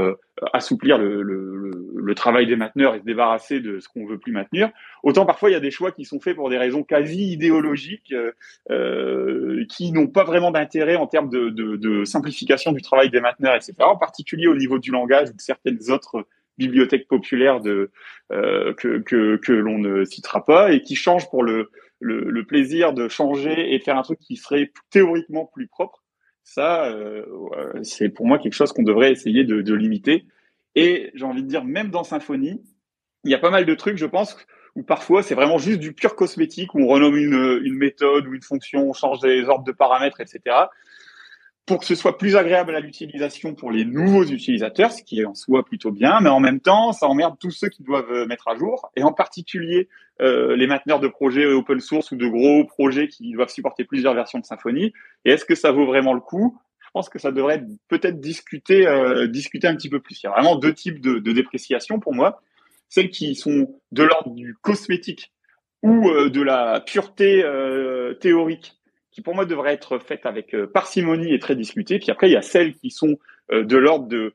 assouplir le, travail des mainteneurs et se débarrasser de ce qu'on veut plus maintenir. Autant parfois il y a des choix qui sont faits pour des raisons quasi idéologiques, euh, euh qui n'ont pas vraiment d'intérêt en termes de, simplification du travail des mainteneurs, etc. En particulier au niveau du langage ou de certaines autres bibliothèques populaires euh, que, l'on ne citera pas et qui changent pour le, le, le, plaisir de changer et de faire un truc qui serait théoriquement plus propre. Ça, euh, c'est pour moi quelque chose qu'on devrait essayer de, limiter. Et j'ai envie de dire, même dans Symfony, il y a pas mal de trucs, je pense, où parfois c'est vraiment juste du pur cosmétique, où on renomme une méthode ou une fonction, on change des ordres de paramètres, etc. Pour que ce soit plus agréable à l'utilisation pour les nouveaux utilisateurs, ce qui est en soi plutôt bien, mais en même temps, ça emmerde tous ceux qui doivent euh, mettre à jour, et en particulier euh, les mainteneurs de projets open source ou de gros projets qui doivent supporter plusieurs versions de Symfony. Et est-ce que ça vaut vraiment le coup? Je pense que ça devrait peut-être discuter, euh, un petit peu plus. Il y a vraiment deux types de, de dépréciation pour moi. Celles qui sont de l'ordre du cosmétique ou euh, de la pureté euh, théorique, qui pour moi devraient être faites avec parcimonie et très discutées. Puis après, il y a celles qui sont de l'ordre de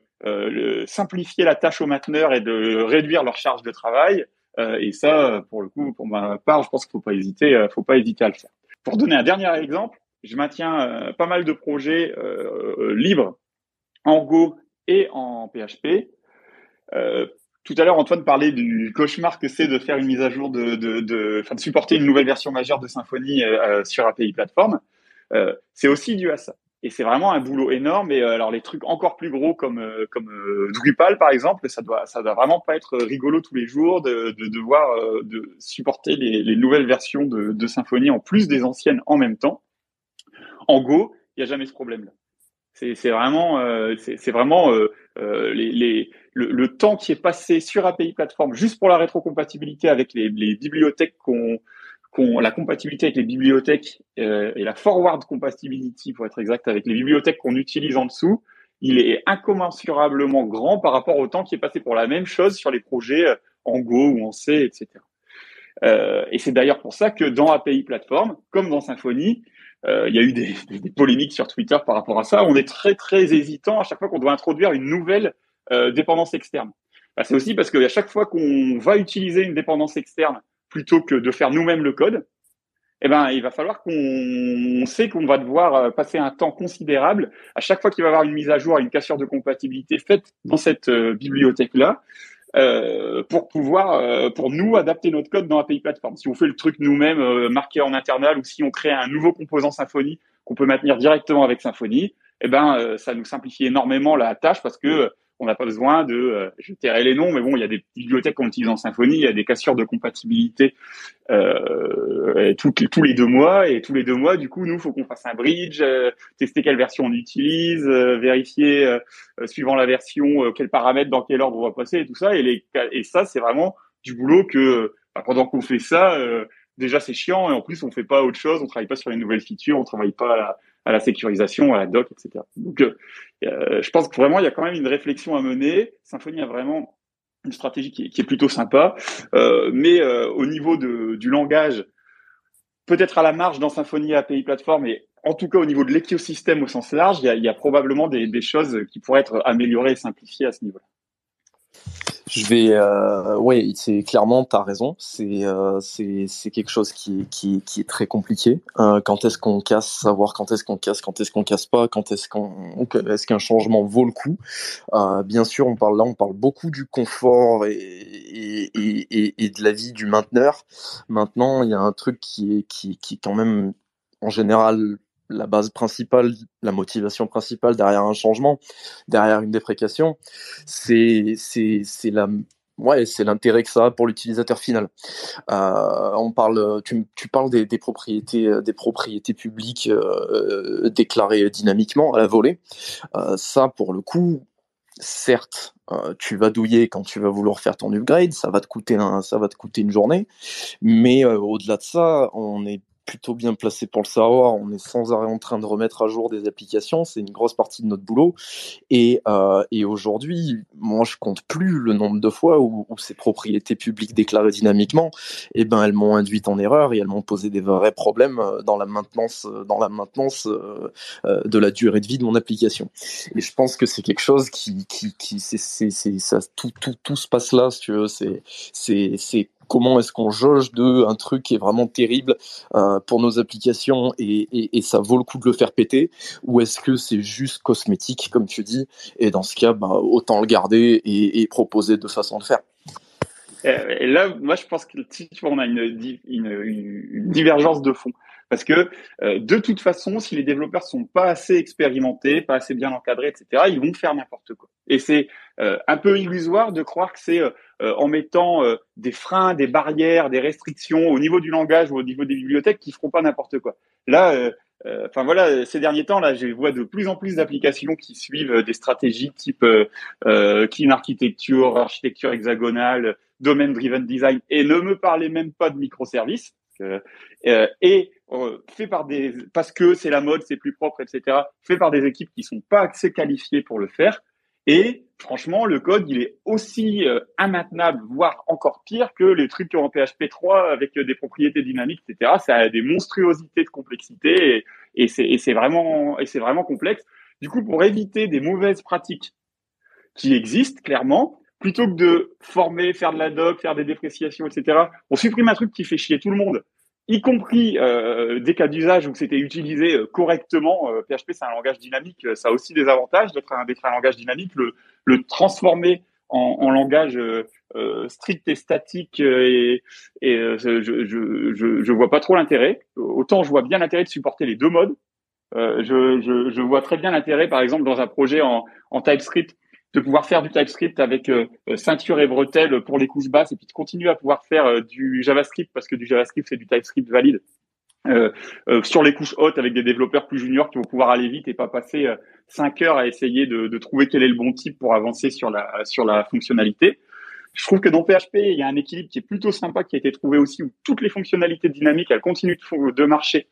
simplifier la tâche aux mainteneurs et de réduire leur charge de travail. et ça, pour le coup, pour ma part, je pense qu'il faut pas hésiter, faut pas hésiter à le faire. Pour donner un dernier exemple, je maintiens euh, pas mal de projets euh, libres en Go et en PHP. Euh, tout à l'heure, Antoine parlait du cauchemar que c'est de faire une mise à jour, de, de, de, de supporter une nouvelle version majeure de Symfony sur API Platform. c'est aussi dû à ça. Et c'est vraiment un boulot énorme. Et alors les trucs encore plus gros comme comme Drupal par exemple, ça doit ça doit vraiment pas être rigolo tous les jours de, de devoir de supporter les, les nouvelles versions de, de Symfony en plus des anciennes en même temps. En Go, il n'y a jamais ce problème-là. C'est vraiment, euh, c'est vraiment euh, euh, les, le, temps qui est passé sur API Platform juste pour la rétrocompatibilité avec les, bibliothèques qu'on la compatibilité avec les bibliothèques euh, et la forward compatibility pour être exact avec les bibliothèques qu'on utilise en dessous, il est incommensurablement grand par rapport au temps qui est passé pour la même chose sur les projets euh, en Go ou en C, etc. Euh, et c'est d'ailleurs pour ça que dans API Platform, comme dans Symfony, il y a eu des, polémiques sur Twitter par rapport à ça. On est très très hésitant à chaque fois qu'on doit introduire une nouvelle euh, dépendance externe. Bah, c'est aussi parce qu'à chaque fois qu'on va utiliser une dépendance externe plutôt que de faire nous-mêmes le code, eh ben, il va falloir qu'on sait qu'on va devoir euh, passer un temps considérable à chaque fois qu'il va y avoir une mise à jour, une cassure de compatibilité faite dans cette euh, bibliothèque-là, euh, pour pouvoir, euh, pour nous, adapter notre code dans API Platform. Si on fait le truc nous-mêmes, euh, marqué en internal, ou si on crée un nouveau composant Symfony qu'on peut maintenir directement avec Symfony, eh ben, ça nous simplifie énormément la tâche parce que on n'a pas besoin de, euh, je tairai les noms, mais bon, il y a des bibliothèques qu'on utilise en Symfony, il y a des cassures de compatibilité euh, tous les deux mois, et tous les deux mois, du coup, nous, faut qu'on fasse un bridge, euh, tester quelle version on utilise, euh, vérifier suivant la version quels paramètres, dans quel ordre on va passer, et tout ça, et, les, et ça, c'est vraiment du boulot que bah, pendant qu'on fait ça, déjà c'est chiant et en plus on fait pas autre chose, on travaille pas sur les nouvelles features, on travaille pas à la, à la sécurisation, à la doc, etc. Donc, euh, euh, je pense que vraiment il y a quand même une réflexion à mener. Symfony a vraiment une stratégie qui est, plutôt sympa, euh, mais au niveau de, du langage, peut-être à la marge dans Symfony API Platform, et en tout cas au niveau de l'écosystème au sens large, il y a, probablement des, choses qui pourraient être améliorées et simplifiées à ce niveau-là. Je vais, euh, oui, c'est clairement, tu as raison. C'est euh, c'est quelque chose qui est qui qui est très compliqué. Euh, quand est-ce qu'on casse, savoir quand est-ce qu'on casse, quand est-ce qu'on casse pas, quand est-ce qu'on est-ce qu'un changement vaut le coup. Euh, bien sûr, on parle là, on parle beaucoup du confort et et, et, et de la vie du mainteneur. Maintenant, il y a un truc qui est qui qui quand même en général la base principale, la motivation principale derrière un changement, derrière une déprécation, c'est c'est la ouais c'est l'intérêt que ça a pour l'utilisateur final. Euh, on parle, tu, tu parles des, propriétés des propriétés publiques euh, déclarées dynamiquement à la volée. Euh, ça pour le coup, certes, euh, tu vas douiller quand tu vas vouloir faire ton upgrade, ça va te coûter ça va te coûter une journée, mais euh, au-delà de ça, on est plutôt bien placé pour le savoir. On est sans arrêt en train de remettre à jour des applications. C'est une grosse partie de notre boulot. Et, euh, aujourd'hui, moi, je compte plus le nombre de fois où, ces propriétés publiques déclarées dynamiquement, eh ben, elles m'ont induite en erreur et elles m'ont posé des vrais problèmes euh, dans la maintenance, euh, dans la maintenance de la durée de vie de mon application. Et je pense que c'est quelque chose qui, ça, tout se passe là, si tu veux. C'est, c'est, c'est comment est-ce qu'on jauge de un truc qui est vraiment terrible euh, pour nos applications et, ça vaut le coup de le faire péter? Ou est-ce que c'est juste cosmétique comme tu dis et dans ce cas bah, autant le garder et, proposer deux façons de faire? Et là moi je pense que a une, divergence de fond parce que euh, de toute façon, si les développeurs sont pas assez expérimentés, pas assez bien encadrés, etc., ils vont faire n'importe quoi. Et c'est euh, un peu illusoire de croire que c'est euh, en mettant des freins, des barrières, des restrictions au niveau du langage ou au niveau des bibliothèques qui feront pas n'importe quoi. Là, enfin voilà, ces derniers temps, là, je vois de plus en plus d'applications qui suivent des stratégies type clean architecture, architecture hexagonale, domain driven design, et ne me parlez même pas de microservices. Euh, et euh, fait par des parce que c'est la mode, c'est plus propre, etc. Fait par des équipes qui sont pas assez qualifiées pour le faire. Et franchement, le code, il est aussi euh, immaintenable, voire encore pire que les trucs en PHP 3 avec des propriétés dynamiques, etc. Ça a des monstruosités de complexité et, et c'est vraiment vraiment complexe. Du coup, pour éviter des mauvaises pratiques qui existent clairement, plutôt que de former, faire de la doc, faire des dépréciations, etc., on supprime un truc qui fait chier tout le monde, y compris euh, des cas d'usage où c'était utilisé euh, correctement. PHP, euh, c'est un langage dynamique, ça a aussi des avantages d'être un, un, langage dynamique, le, le transformer en, en langage euh, strict et statique et, je, je, je, je, vois pas trop l'intérêt. Autant je vois bien l'intérêt de supporter les deux modes. je, je, je vois très bien l'intérêt, par exemple, dans un projet en, en TypeScript, de pouvoir faire du TypeScript avec euh, euh, ceinture et bretelles pour les couches basses et puis de continuer à pouvoir faire euh, du JavaScript parce que du JavaScript c'est du TypeScript valide euh, sur les couches hautes avec des développeurs plus juniors qui vont pouvoir aller vite et pas passer cinq heures à essayer de, de, trouver quel est le bon type pour avancer sur la sur la fonctionnalité. Je trouve que dans PHP, il y a un équilibre qui est plutôt sympa qui a été trouvé aussi où toutes les fonctionnalités dynamiques elles continuent de, de marcher.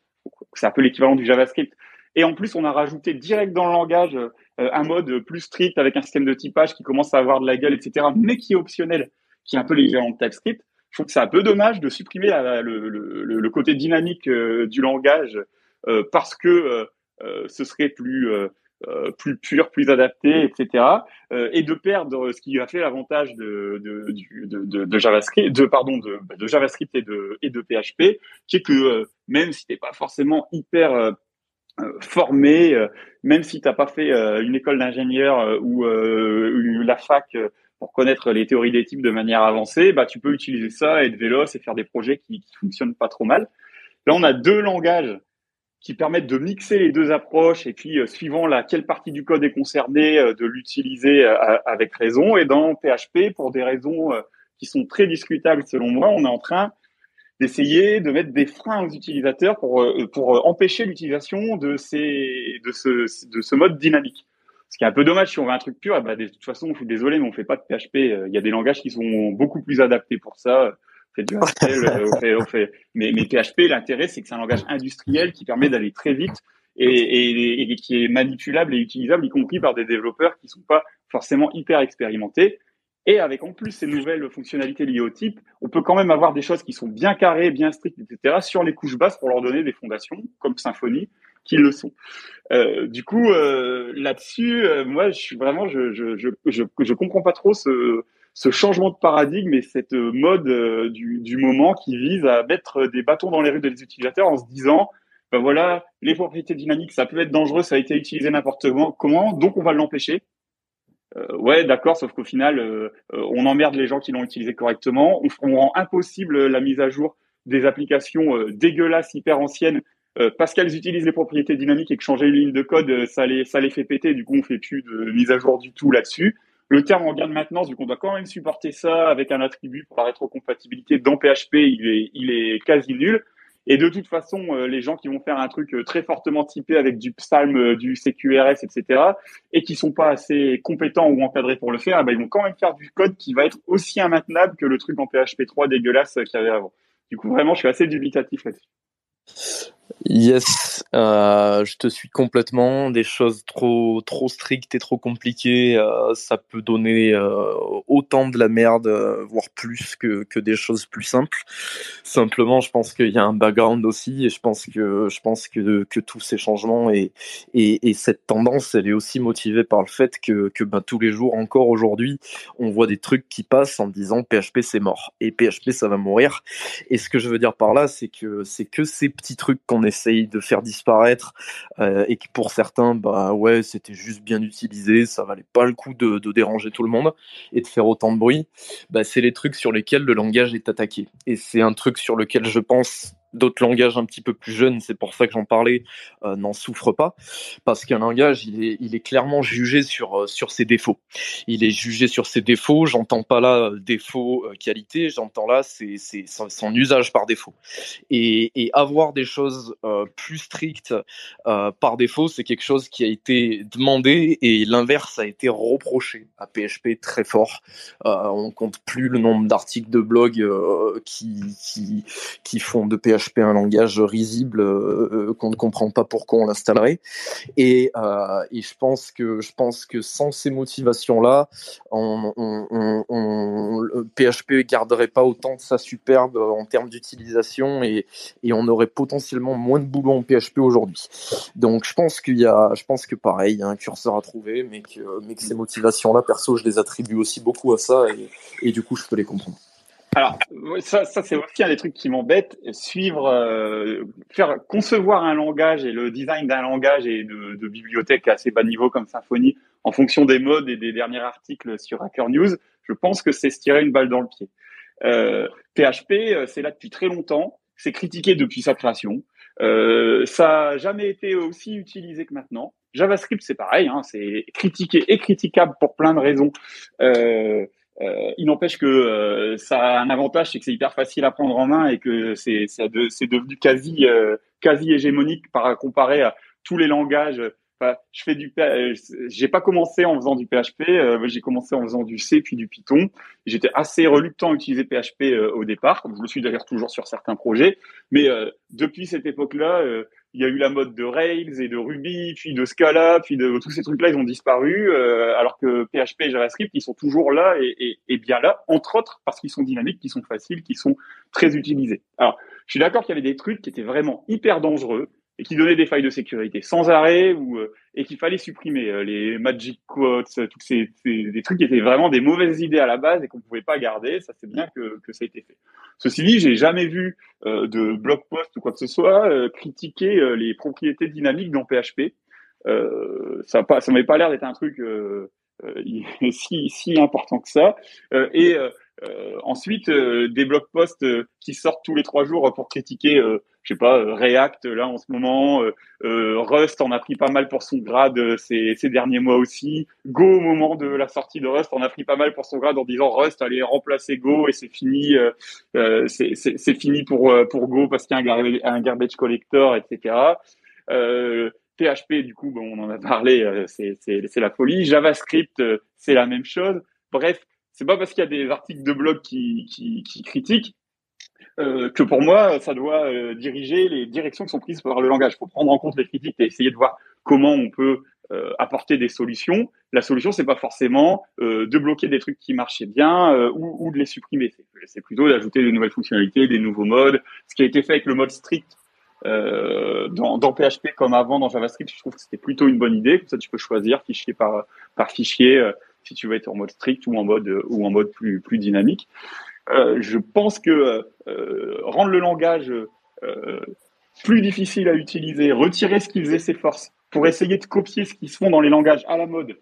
C'est un peu l'équivalent du JavaScript. Et en plus, on a rajouté direct dans le langage un mode plus strict avec un système de typage qui commence à avoir de la gueule, etc., mais qui est optionnel, qui est un peu l'équivalent de TypeScript. Je trouve que c'est un peu dommage de supprimer le, côté dynamique euh, du langage euh, parce que ce serait plus pur, plus adapté, etc. et de perdre ce qui a fait l'avantage de, JavaScript, pardon, de, JavaScript et de et de PHP, qui est que même si t'es pas forcément hyper euh, formé, euh, même si tu n'as pas fait euh, une école d'ingénieur ou la fac pour connaître les théories des types de manière avancée, bah, tu peux utiliser ça, être véloce et faire des projets qui, qui fonctionnent pas trop mal. Là, on a deux langages qui permettent de mixer les deux approches et puis, suivant la, quelle partie du code est concernée, de l'utiliser avec raison. Et dans PHP, pour des raisons qui sont très discutables selon moi, on est en train d'essayer de mettre des freins aux utilisateurs pour, euh, pour euh, empêcher l'utilisation de, ces, de, ce, de ce mode dynamique. Ce qui est un peu dommage si on veut un truc pur, eh ben, de toute façon, je suis désolé, mais on fait pas de PHP. Euh, il y a des langages qui sont beaucoup plus adaptés pour ça. fait du on fait, Mais, mais PHP, l'intérêt, c'est que c'est un langage industriel qui permet d'aller très vite et, et, et, qui est manipulable et utilisable, y compris par des développeurs qui sont pas forcément hyper expérimentés. Et avec en plus ces nouvelles fonctionnalités liées au type, on peut quand même avoir des choses qui sont bien carrées, bien strictes, etc. sur les couches basses pour leur donner des fondations, comme Symfony, qui le sont. Euh, du coup, euh, là-dessus, euh, moi, je suis vraiment, je, je, je, je, je comprends pas trop ce, ce changement de paradigme et cette mode euh, du, du moment qui vise à mettre des bâtons dans les rues des utilisateurs en se disant, ben voilà, les propriétés dynamiques, ça peut être dangereux, ça a été utilisé n'importe comment, donc on va l'empêcher. Euh, ouais, d'accord, sauf qu'au final, euh, euh, on emmerde les gens qui l'ont utilisé correctement. On, rend impossible la mise à jour des applications dégueulasses, hyper anciennes, parce qu'elles utilisent les propriétés dynamiques et que changer une ligne de code, ça les, fait péter. Du coup, on fait plus de mise à jour du tout là-dessus. Le terme en gain de maintenance, vu qu'on doit quand même supporter ça avec un attribut pour la rétrocompatibilité dans PHP, il est quasi nul. Et de toute façon, euh, les gens qui vont faire un truc euh, très fortement typé avec du Psalm, euh, du CQRS, etc., et qui sont pas assez compétents ou encadrés pour le faire, eh ben, ils vont quand même faire du code qui va être aussi immaintenable que le truc en PHP 3 dégueulasse qu'il y avait avant. Du coup, vraiment, je suis assez dubitatif là-dessus. Yes, euh, je te suis complètement. Des choses trop trop strictes et trop compliquées, euh, ça peut donner euh, autant de la merde, voire plus que, que des choses plus simples. Simplement, je pense qu'il y a un background aussi, et je pense que je pense que, que tous ces changements et, et, et cette tendance, elle est aussi motivée par le fait que, que ben, tous les jours, encore aujourd'hui, on voit des trucs qui passent en disant PHP c'est mort et PHP ça va mourir. Et ce que je veux dire par là, c'est que c'est que ces petits trucs qu'on essaye de faire disparaître euh, et qui pour certains, bah ouais, c'était juste bien utilisé, ça valait pas le coup de, de, déranger tout le monde et de faire autant de bruit. Bah, c'est les trucs sur lesquels le langage est attaqué. Et c'est un truc sur lequel je pense d'autres langages un petit peu plus jeunes, c'est pour ça que j'en parlais, euh, n'en souffrent pas, parce qu'un langage, il est, il est clairement jugé sur, euh, sur ses défauts. Il est jugé sur ses défauts, j'entends pas là euh, défaut qualité, j'entends là c'est, c'est son, usage par défaut. Et, et avoir des choses plus strictes par défaut, c'est quelque chose qui a été demandé et l'inverse a été reproché à PHP très fort. on compte plus le nombre d'articles de blog qui, qui, qui font de PHP PHP un langage risible euh, euh, qu'on ne comprend pas pourquoi on l'installerait. Et, euh, je pense que sans ces motivations-là, on, on, on, PHP garderait pas autant de sa superbe en termes d'utilisation et, on aurait potentiellement moins de boulot en PHP aujourd'hui. Donc je pense qu'il y a, je pense que pareil, il y a un curseur à trouver, mais que, ces motivations-là, perso, je les attribue aussi beaucoup à ça et du coup, je peux les comprendre. Alors, ça, ça c'est aussi un des trucs qui m'embête. Suivre, euh, faire concevoir un langage et le design d'un langage et de, de bibliothèques à assez bas niveau comme Symfony en fonction des modes et des derniers articles sur Hacker News, je pense que c'est se tirer une balle dans le pied. Euh, PHP, euh, c'est là depuis très longtemps. C'est critiqué depuis sa création. Euh, ça a jamais été aussi utilisé que maintenant. JavaScript, c'est pareil. Hein, c'est critiqué et critiquable pour plein de raisons. Euh, euh, il n'empêche que euh, ça a un avantage, c'est que c'est hyper facile à prendre en main et que c'est de, devenu quasi euh, quasi hégémonique par comparé à tous les langages. Enfin, je fais du, euh, j'ai pas commencé en faisant du PHP, j'ai commencé en faisant du C puis du Python. J'étais assez reluctant à utiliser PHP au départ, je le suis d'ailleurs toujours sur certains projets, mais depuis cette époque-là il y a eu la mode de Rails et de Ruby, puis de Scala, puis de tous ces trucs-là, ils ont disparu, euh, alors que PHP et JavaScript, ils sont toujours là et, et, et bien là, entre autres parce qu'ils sont dynamiques, qu'ils sont faciles, qu'ils sont très utilisés. Alors, je suis d'accord qu'il y avait des trucs qui étaient vraiment hyper dangereux, et qui donnait des failles de sécurité sans arrêt ou euh, et qu'il fallait supprimer euh, les magic quotes, euh, tous ces, ces, des trucs qui étaient vraiment des mauvaises idées à la base et qu'on pouvait pas garder. Ça c'est bien que, que ça a été fait. Ceci dit, j'ai jamais vu euh, de blog post ou quoi que ce soit euh, critiquer les propriétés dynamiques dans PHP. ça pas, ça m'avait pas l'air d'être un truc si si important que ça. et ensuite, des blog posts qui sortent tous les trois jours pour critiquer je sais pas, euh, React là en ce moment, euh, euh, Rust en a pris pas mal pour son grade ces, derniers mois aussi. Go au moment de la sortie de Rust en a pris pas mal pour son grade en disant Rust allez remplacer Go et c'est fini, euh, c'est fini pour pour Go parce qu'il y a un, un, garbage collector, etc. PHP du coup, bon, on en a parlé, c'est la folie. JavaScript, c'est la même chose. Bref, c'est pas parce qu'il y a des articles de blog qui, qui, critiquent que pour moi, ça doit diriger les directions qui sont prises par le langage. Il faut prendre en compte les critiques et essayer de voir comment on peut apporter des solutions. La solution, c'est pas forcément de bloquer des trucs qui marchaient bien ou, de les supprimer. C'est plutôt d'ajouter des nouvelles fonctionnalités, des nouveaux modes. Ce qui a été fait avec le mode strict euh, dans, PHP comme avant dans JavaScript, je trouve que c'était plutôt une bonne idée. Comme ça, tu peux choisir fichier par par fichier euh, si tu veux être en mode strict ou en mode ou en mode plus plus dynamique. Euh, je pense que euh, rendre le langage plus difficile à utiliser, retirer ce qui faisait ses forces pour essayer de copier ce qui se font dans les langages à la mode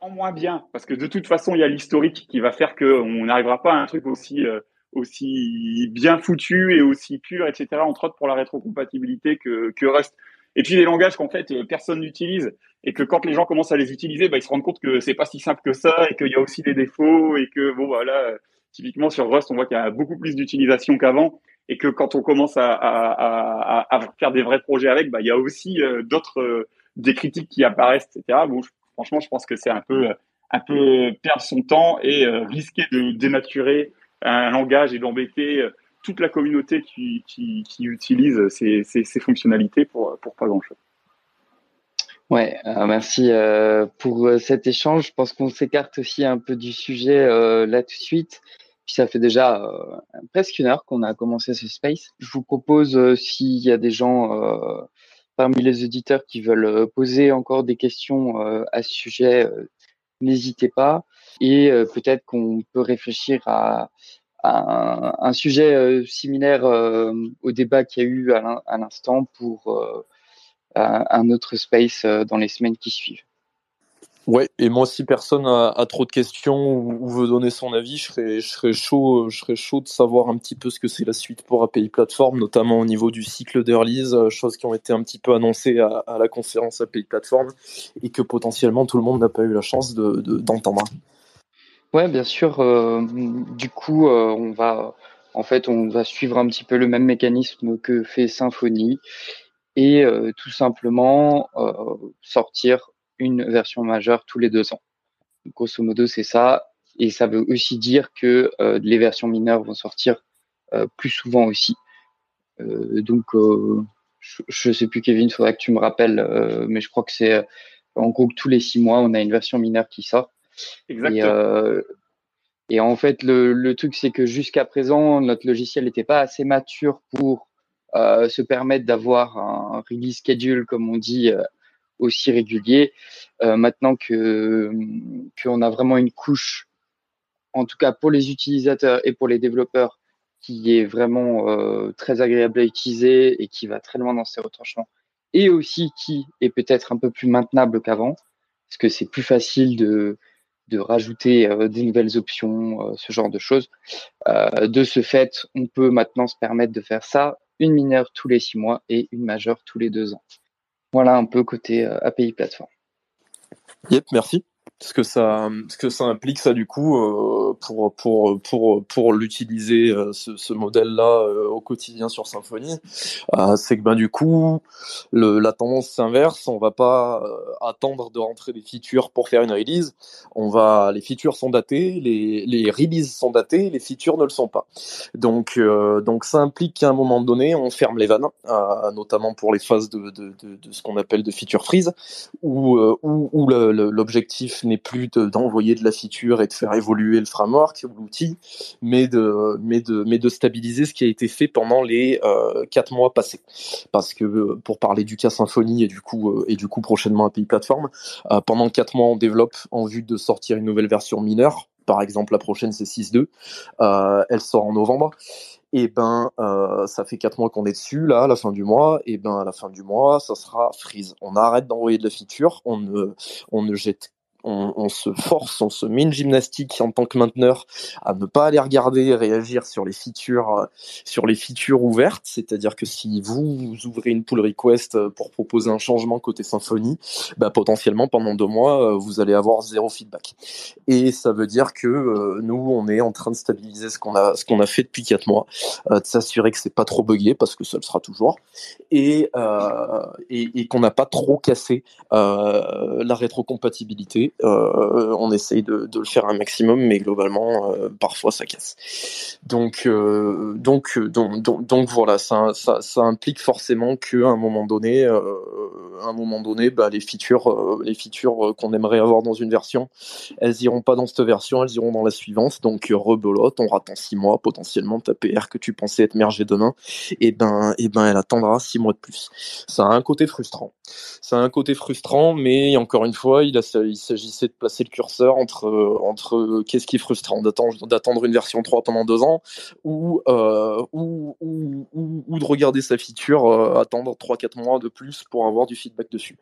en moins bien, parce que de toute façon, il y a l'historique qui va faire qu'on n'arrivera pas à un truc aussi aussi bien foutu et aussi pur, etc. Entre autres pour la rétrocompatibilité que, que Rust. Et puis des langages qu'en fait personne n'utilise et que quand les gens commencent à les utiliser, bah, ils se rendent compte que c'est pas si simple que ça et qu'il y a aussi des défauts et que bon voilà, typiquement sur Rust, on voit qu'il y a beaucoup plus d'utilisation qu'avant et que quand on commence à, à, à, à, faire des vrais projets avec, bah, il y a aussi euh, d'autres euh, des critiques qui apparaissent, etc. Bon, franchement, je pense que c'est un peu un peu perdre son temps et euh, risquer de dénaturer un langage et d'embêter euh, toute la communauté qui, utilise ces, fonctionnalités pour, pas grand-chose. Ouais, euh, merci euh, pour euh, cet échange. Je pense qu'on s'écarte aussi un peu du sujet là tout de suite. Puis ça fait déjà presque une heure qu'on a commencé ce space. Je vous propose, s'il y a des gens parmi les auditeurs qui veulent poser encore des questions à ce sujet, n'hésitez pas. Et peut-être qu'on peut réfléchir à, un, sujet euh, similaire euh, au débat qu'il y a eu à l'instant pour euh, un autre space dans les semaines qui suivent. Ouais, et moi si personne a, trop de questions ou, veut donner son avis, je serais, chaud, je serais chaud de savoir un petit peu ce que c'est la suite pour API Platform, notamment au niveau du cycle de release, choses qui ont été un petit peu annoncées à, la conférence API Platform et que potentiellement tout le monde n'a pas eu la chance d'entendre. De, Ouais, bien sûr. Euh, du coup, euh, on va, en fait, on va suivre un petit peu le même mécanisme que fait Symfony et euh, tout simplement sortir une version majeure tous les deux ans. Grosso modo, c'est ça. Et ça veut aussi dire que les versions mineures vont sortir plus souvent aussi. donc, je, ne sais plus, Kevin, faudra que tu me rappelles, mais je crois que c'est en gros que tous les six mois, on a une version mineure qui sort. Exactement. Euh, et, en fait, le, le truc, c'est que jusqu'à présent, notre logiciel n'était pas assez mature pour euh, se permettre d'avoir un release schedule, comme on dit, euh, aussi régulier. maintenant que qu'on a vraiment une couche, en tout cas pour les utilisateurs et pour les développeurs, qui est vraiment très agréable à utiliser et qui va très loin dans ses retranchements, et aussi qui est peut-être un peu plus maintenable qu'avant, parce que c'est plus facile de de rajouter euh, des nouvelles options, euh, ce genre de choses. Euh, de ce fait, on peut maintenant se permettre de faire ça, une mineure tous les six mois et une majeure tous les deux ans. Voilà un peu côté API plateforme. Yep, merci ce que ça ce que ça implique ça du coup euh, pour pour pour pour l'utiliser euh, ce, ce, modèle là euh, au quotidien sur Symfony c'est que ben du coup la tendance s'inverse. On va pas attendre de rentrer des features pour faire une release. On va les features sont datées les les releases sont datées les features ne le sont pas. Donc donc ça implique qu'à un moment donné on ferme les vannes notamment pour les phases de de, de, de ce qu'on appelle de feature freeze où où, où l'objectif plus d'envoyer de, la feature et de faire évoluer le framework ou l'outil, mais de, mais, de, mais de stabiliser ce qui a été fait pendant les euh, quatre mois passés. Parce que euh, pour parler du cas Symfony et du coup, euh, et du coup prochainement API Platform, pendant quatre mois on développe en vue de sortir une nouvelle version mineure. Par exemple, la prochaine c'est 6.2, elle sort en novembre. Et ben euh, ça fait quatre mois qu'on est dessus là à la fin du mois. Et ben à la fin du mois ça sera freeze. On arrête d'envoyer de la feature. On ne on ne jette on, se force, on se met une gymnastique en tant que mainteneur à ne pas aller regarder et réagir sur les features, euh, sur les features ouvertes. C'est-à-dire que si vous, ouvrez une pull request euh, pour proposer un changement côté Symfony, bah, potentiellement pendant deux mois, euh, vous allez avoir zéro feedback. Et ça veut dire que nous, on est en train de stabiliser ce qu'on a, ce a fait depuis quatre mois, de s'assurer que c'est pas trop buggé parce que ça le sera toujours, et, et qu'on n'a pas trop cassé la rétrocompatibilité fait. on essaye de, le faire un maximum, mais globalement, parfois ça casse. Donc, donc, donc, donc, donc, voilà, ça, ça, ça implique forcément qu'à un moment donné, à un moment donné, bah, les features, les features qu'on aimerait avoir dans une version, elles iront pas dans cette version, elles iront dans la suivante. Donc rebelote, on rate en six mois potentiellement ta PR que tu pensais être mergée demain, et ben, et ben elle attendra six mois de plus. Ça a un côté frustrant. Ça a un côté frustrant, mais encore une fois, il, il s'agissait de placer le curseur entre entre qu'est-ce qui est frustrant d'attendre une version 3 pendant deux ans ou euh, ou, ou, ou, de regarder sa feature euh, attendre 3-4 mois de plus pour avoir du feedback dessus.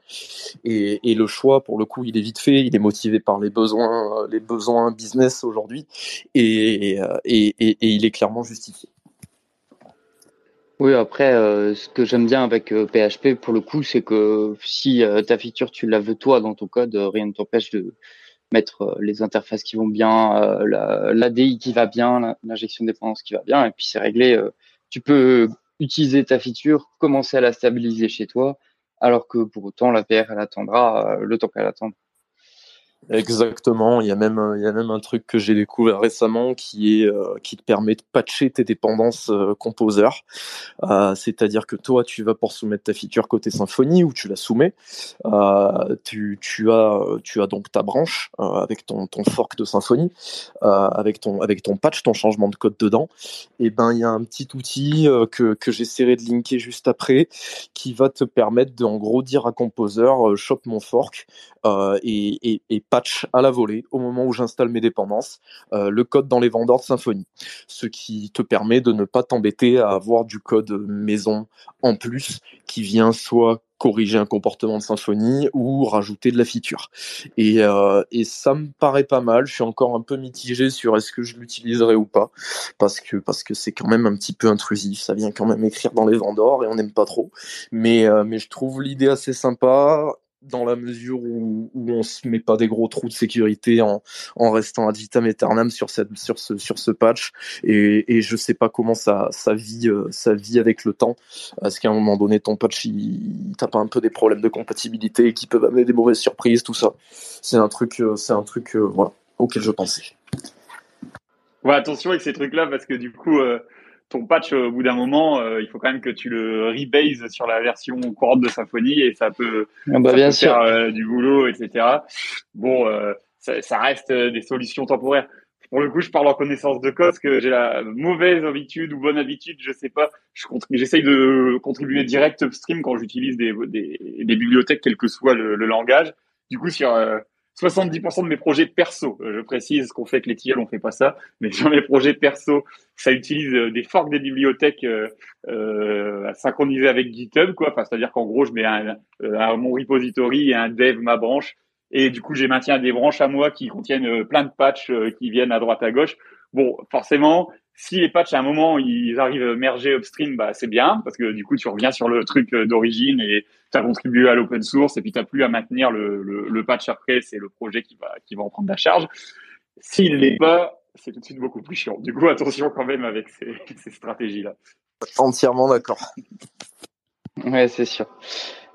Et, le choix, pour le coup, il est vite fait, il est motivé par les besoins, les besoins business aujourd'hui, et, et, il est clairement justifié. Oui, après, euh, ce que j'aime bien avec PHP, euh, pour le coup, c'est que si euh, ta feature, tu la veux toi dans ton code, rien ne t'empêche de mettre les interfaces qui vont bien, l'ADI qui va bien, l'injection de dépendance qui va bien, et puis c'est réglé. tu peux utiliser ta feature, commencer à la stabiliser chez toi, alors que pour autant, la PR, elle attendra le temps qu'elle attendra. Exactement. Il y a même il y a même un truc que j'ai découvert récemment qui est euh, qui te permet de patcher tes dépendances euh, Composer. Euh, c'est-à-dire que toi tu vas pour soumettre ta feature côté Symfony ou tu la soumets. tu, tu as tu as donc ta branche avec ton ton fork de Symfony avec ton avec ton patch ton changement de code dedans. Et ben il y a un petit outil que que j'essaierai de linker juste après qui va te permettre de en gros dire à Composer chope mon fork et, et, et patch à la volée au moment où j'installe mes dépendances, euh, le code dans les vendeurs de Symfony, ce qui te permet de ne pas t'embêter à avoir du code maison en plus qui vient soit corriger un comportement de Symfony ou rajouter de la feature. Et, euh, et ça me paraît pas mal. Je suis encore un peu mitigé sur est-ce que je l'utiliserai ou pas parce que parce que c'est quand même un petit peu intrusif. Ça vient quand même écrire dans les vendors et on n'aime pas trop. Mais euh, mais je trouve l'idée assez sympa dans la mesure où, où on se met pas des gros trous de sécurité en, restant ad vitam aeternam sur ce patch. Et, et je sais pas comment ça ça vit euh, ça vit avec le temps. Est-ce qu'à un moment donné ton patch il t'as pas un peu des problèmes de compatibilité qui peuvent amener des mauvaises surprises tout ça. C'est un truc euh, c'est un truc euh, auquel je pensais. Ouais attention avec ces trucs là parce que du coup ton patch, au bout d'un moment, euh, il faut quand même que tu le rebase sur la version courante de Symfony et ça peut, ah bah, bien faire euh, du boulot, etc. Bon, euh, ça, ça, reste des solutions temporaires. Pour le coup, je parle en connaissance de cause que j'ai la mauvaise habitude ou bonne habitude, je sais pas. J'essaye de contribuer direct upstream quand j'utilise des, des, des, bibliothèques, quel que soit le, le langage. Du coup, sur 70% de mes projets perso, euh, je précise qu'on fait avec les TIL, on fait pas ça, mais sur mes projets perso, ça utilise euh, des forks des bibliothèques euh, euh, synchronisés avec GitHub, quoi. Enfin, c'est-à-dire qu'en gros, je mets un, mon repository et un dev ma branche, et du coup, j'ai maintiens des branches à moi qui contiennent plein de patchs qui viennent à droite à gauche. Bon, forcément, si les patchs à un moment ils arrivent merger upstream, bah c'est bien parce que du coup tu reviens sur le truc euh, d'origine et tu as contribué à l'open source et puis tu plus à maintenir le, le, patch après, c'est le projet qui va qui va en prendre la charge. S'il l'est pas, c'est tout de suite beaucoup plus chiant. Du coup, attention quand même avec ces, ces stratégies là. Entièrement d'accord. Ouais, c'est sûr.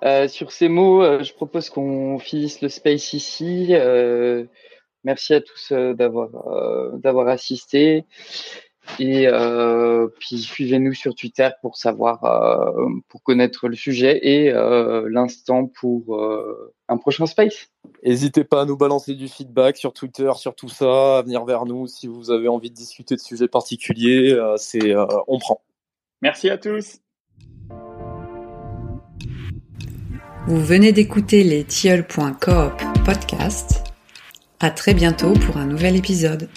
Euh, sur ces mots, euh, je propose qu'on finisse le space ici. Euh, merci à tous d'avoir d'avoir assisté. Et euh, puis suivez-nous sur Twitter pour savoir, euh, pour connaître le sujet et euh, l'instant pour euh, un prochain space. N'hésitez pas à nous balancer du feedback sur Twitter, sur tout ça, à venir vers nous si vous avez envie de discuter de sujets particuliers. Euh, c'est, euh, on prend. Merci à tous. Vous venez d'écouter les tilleuls.coop podcast. À très bientôt pour un nouvel épisode.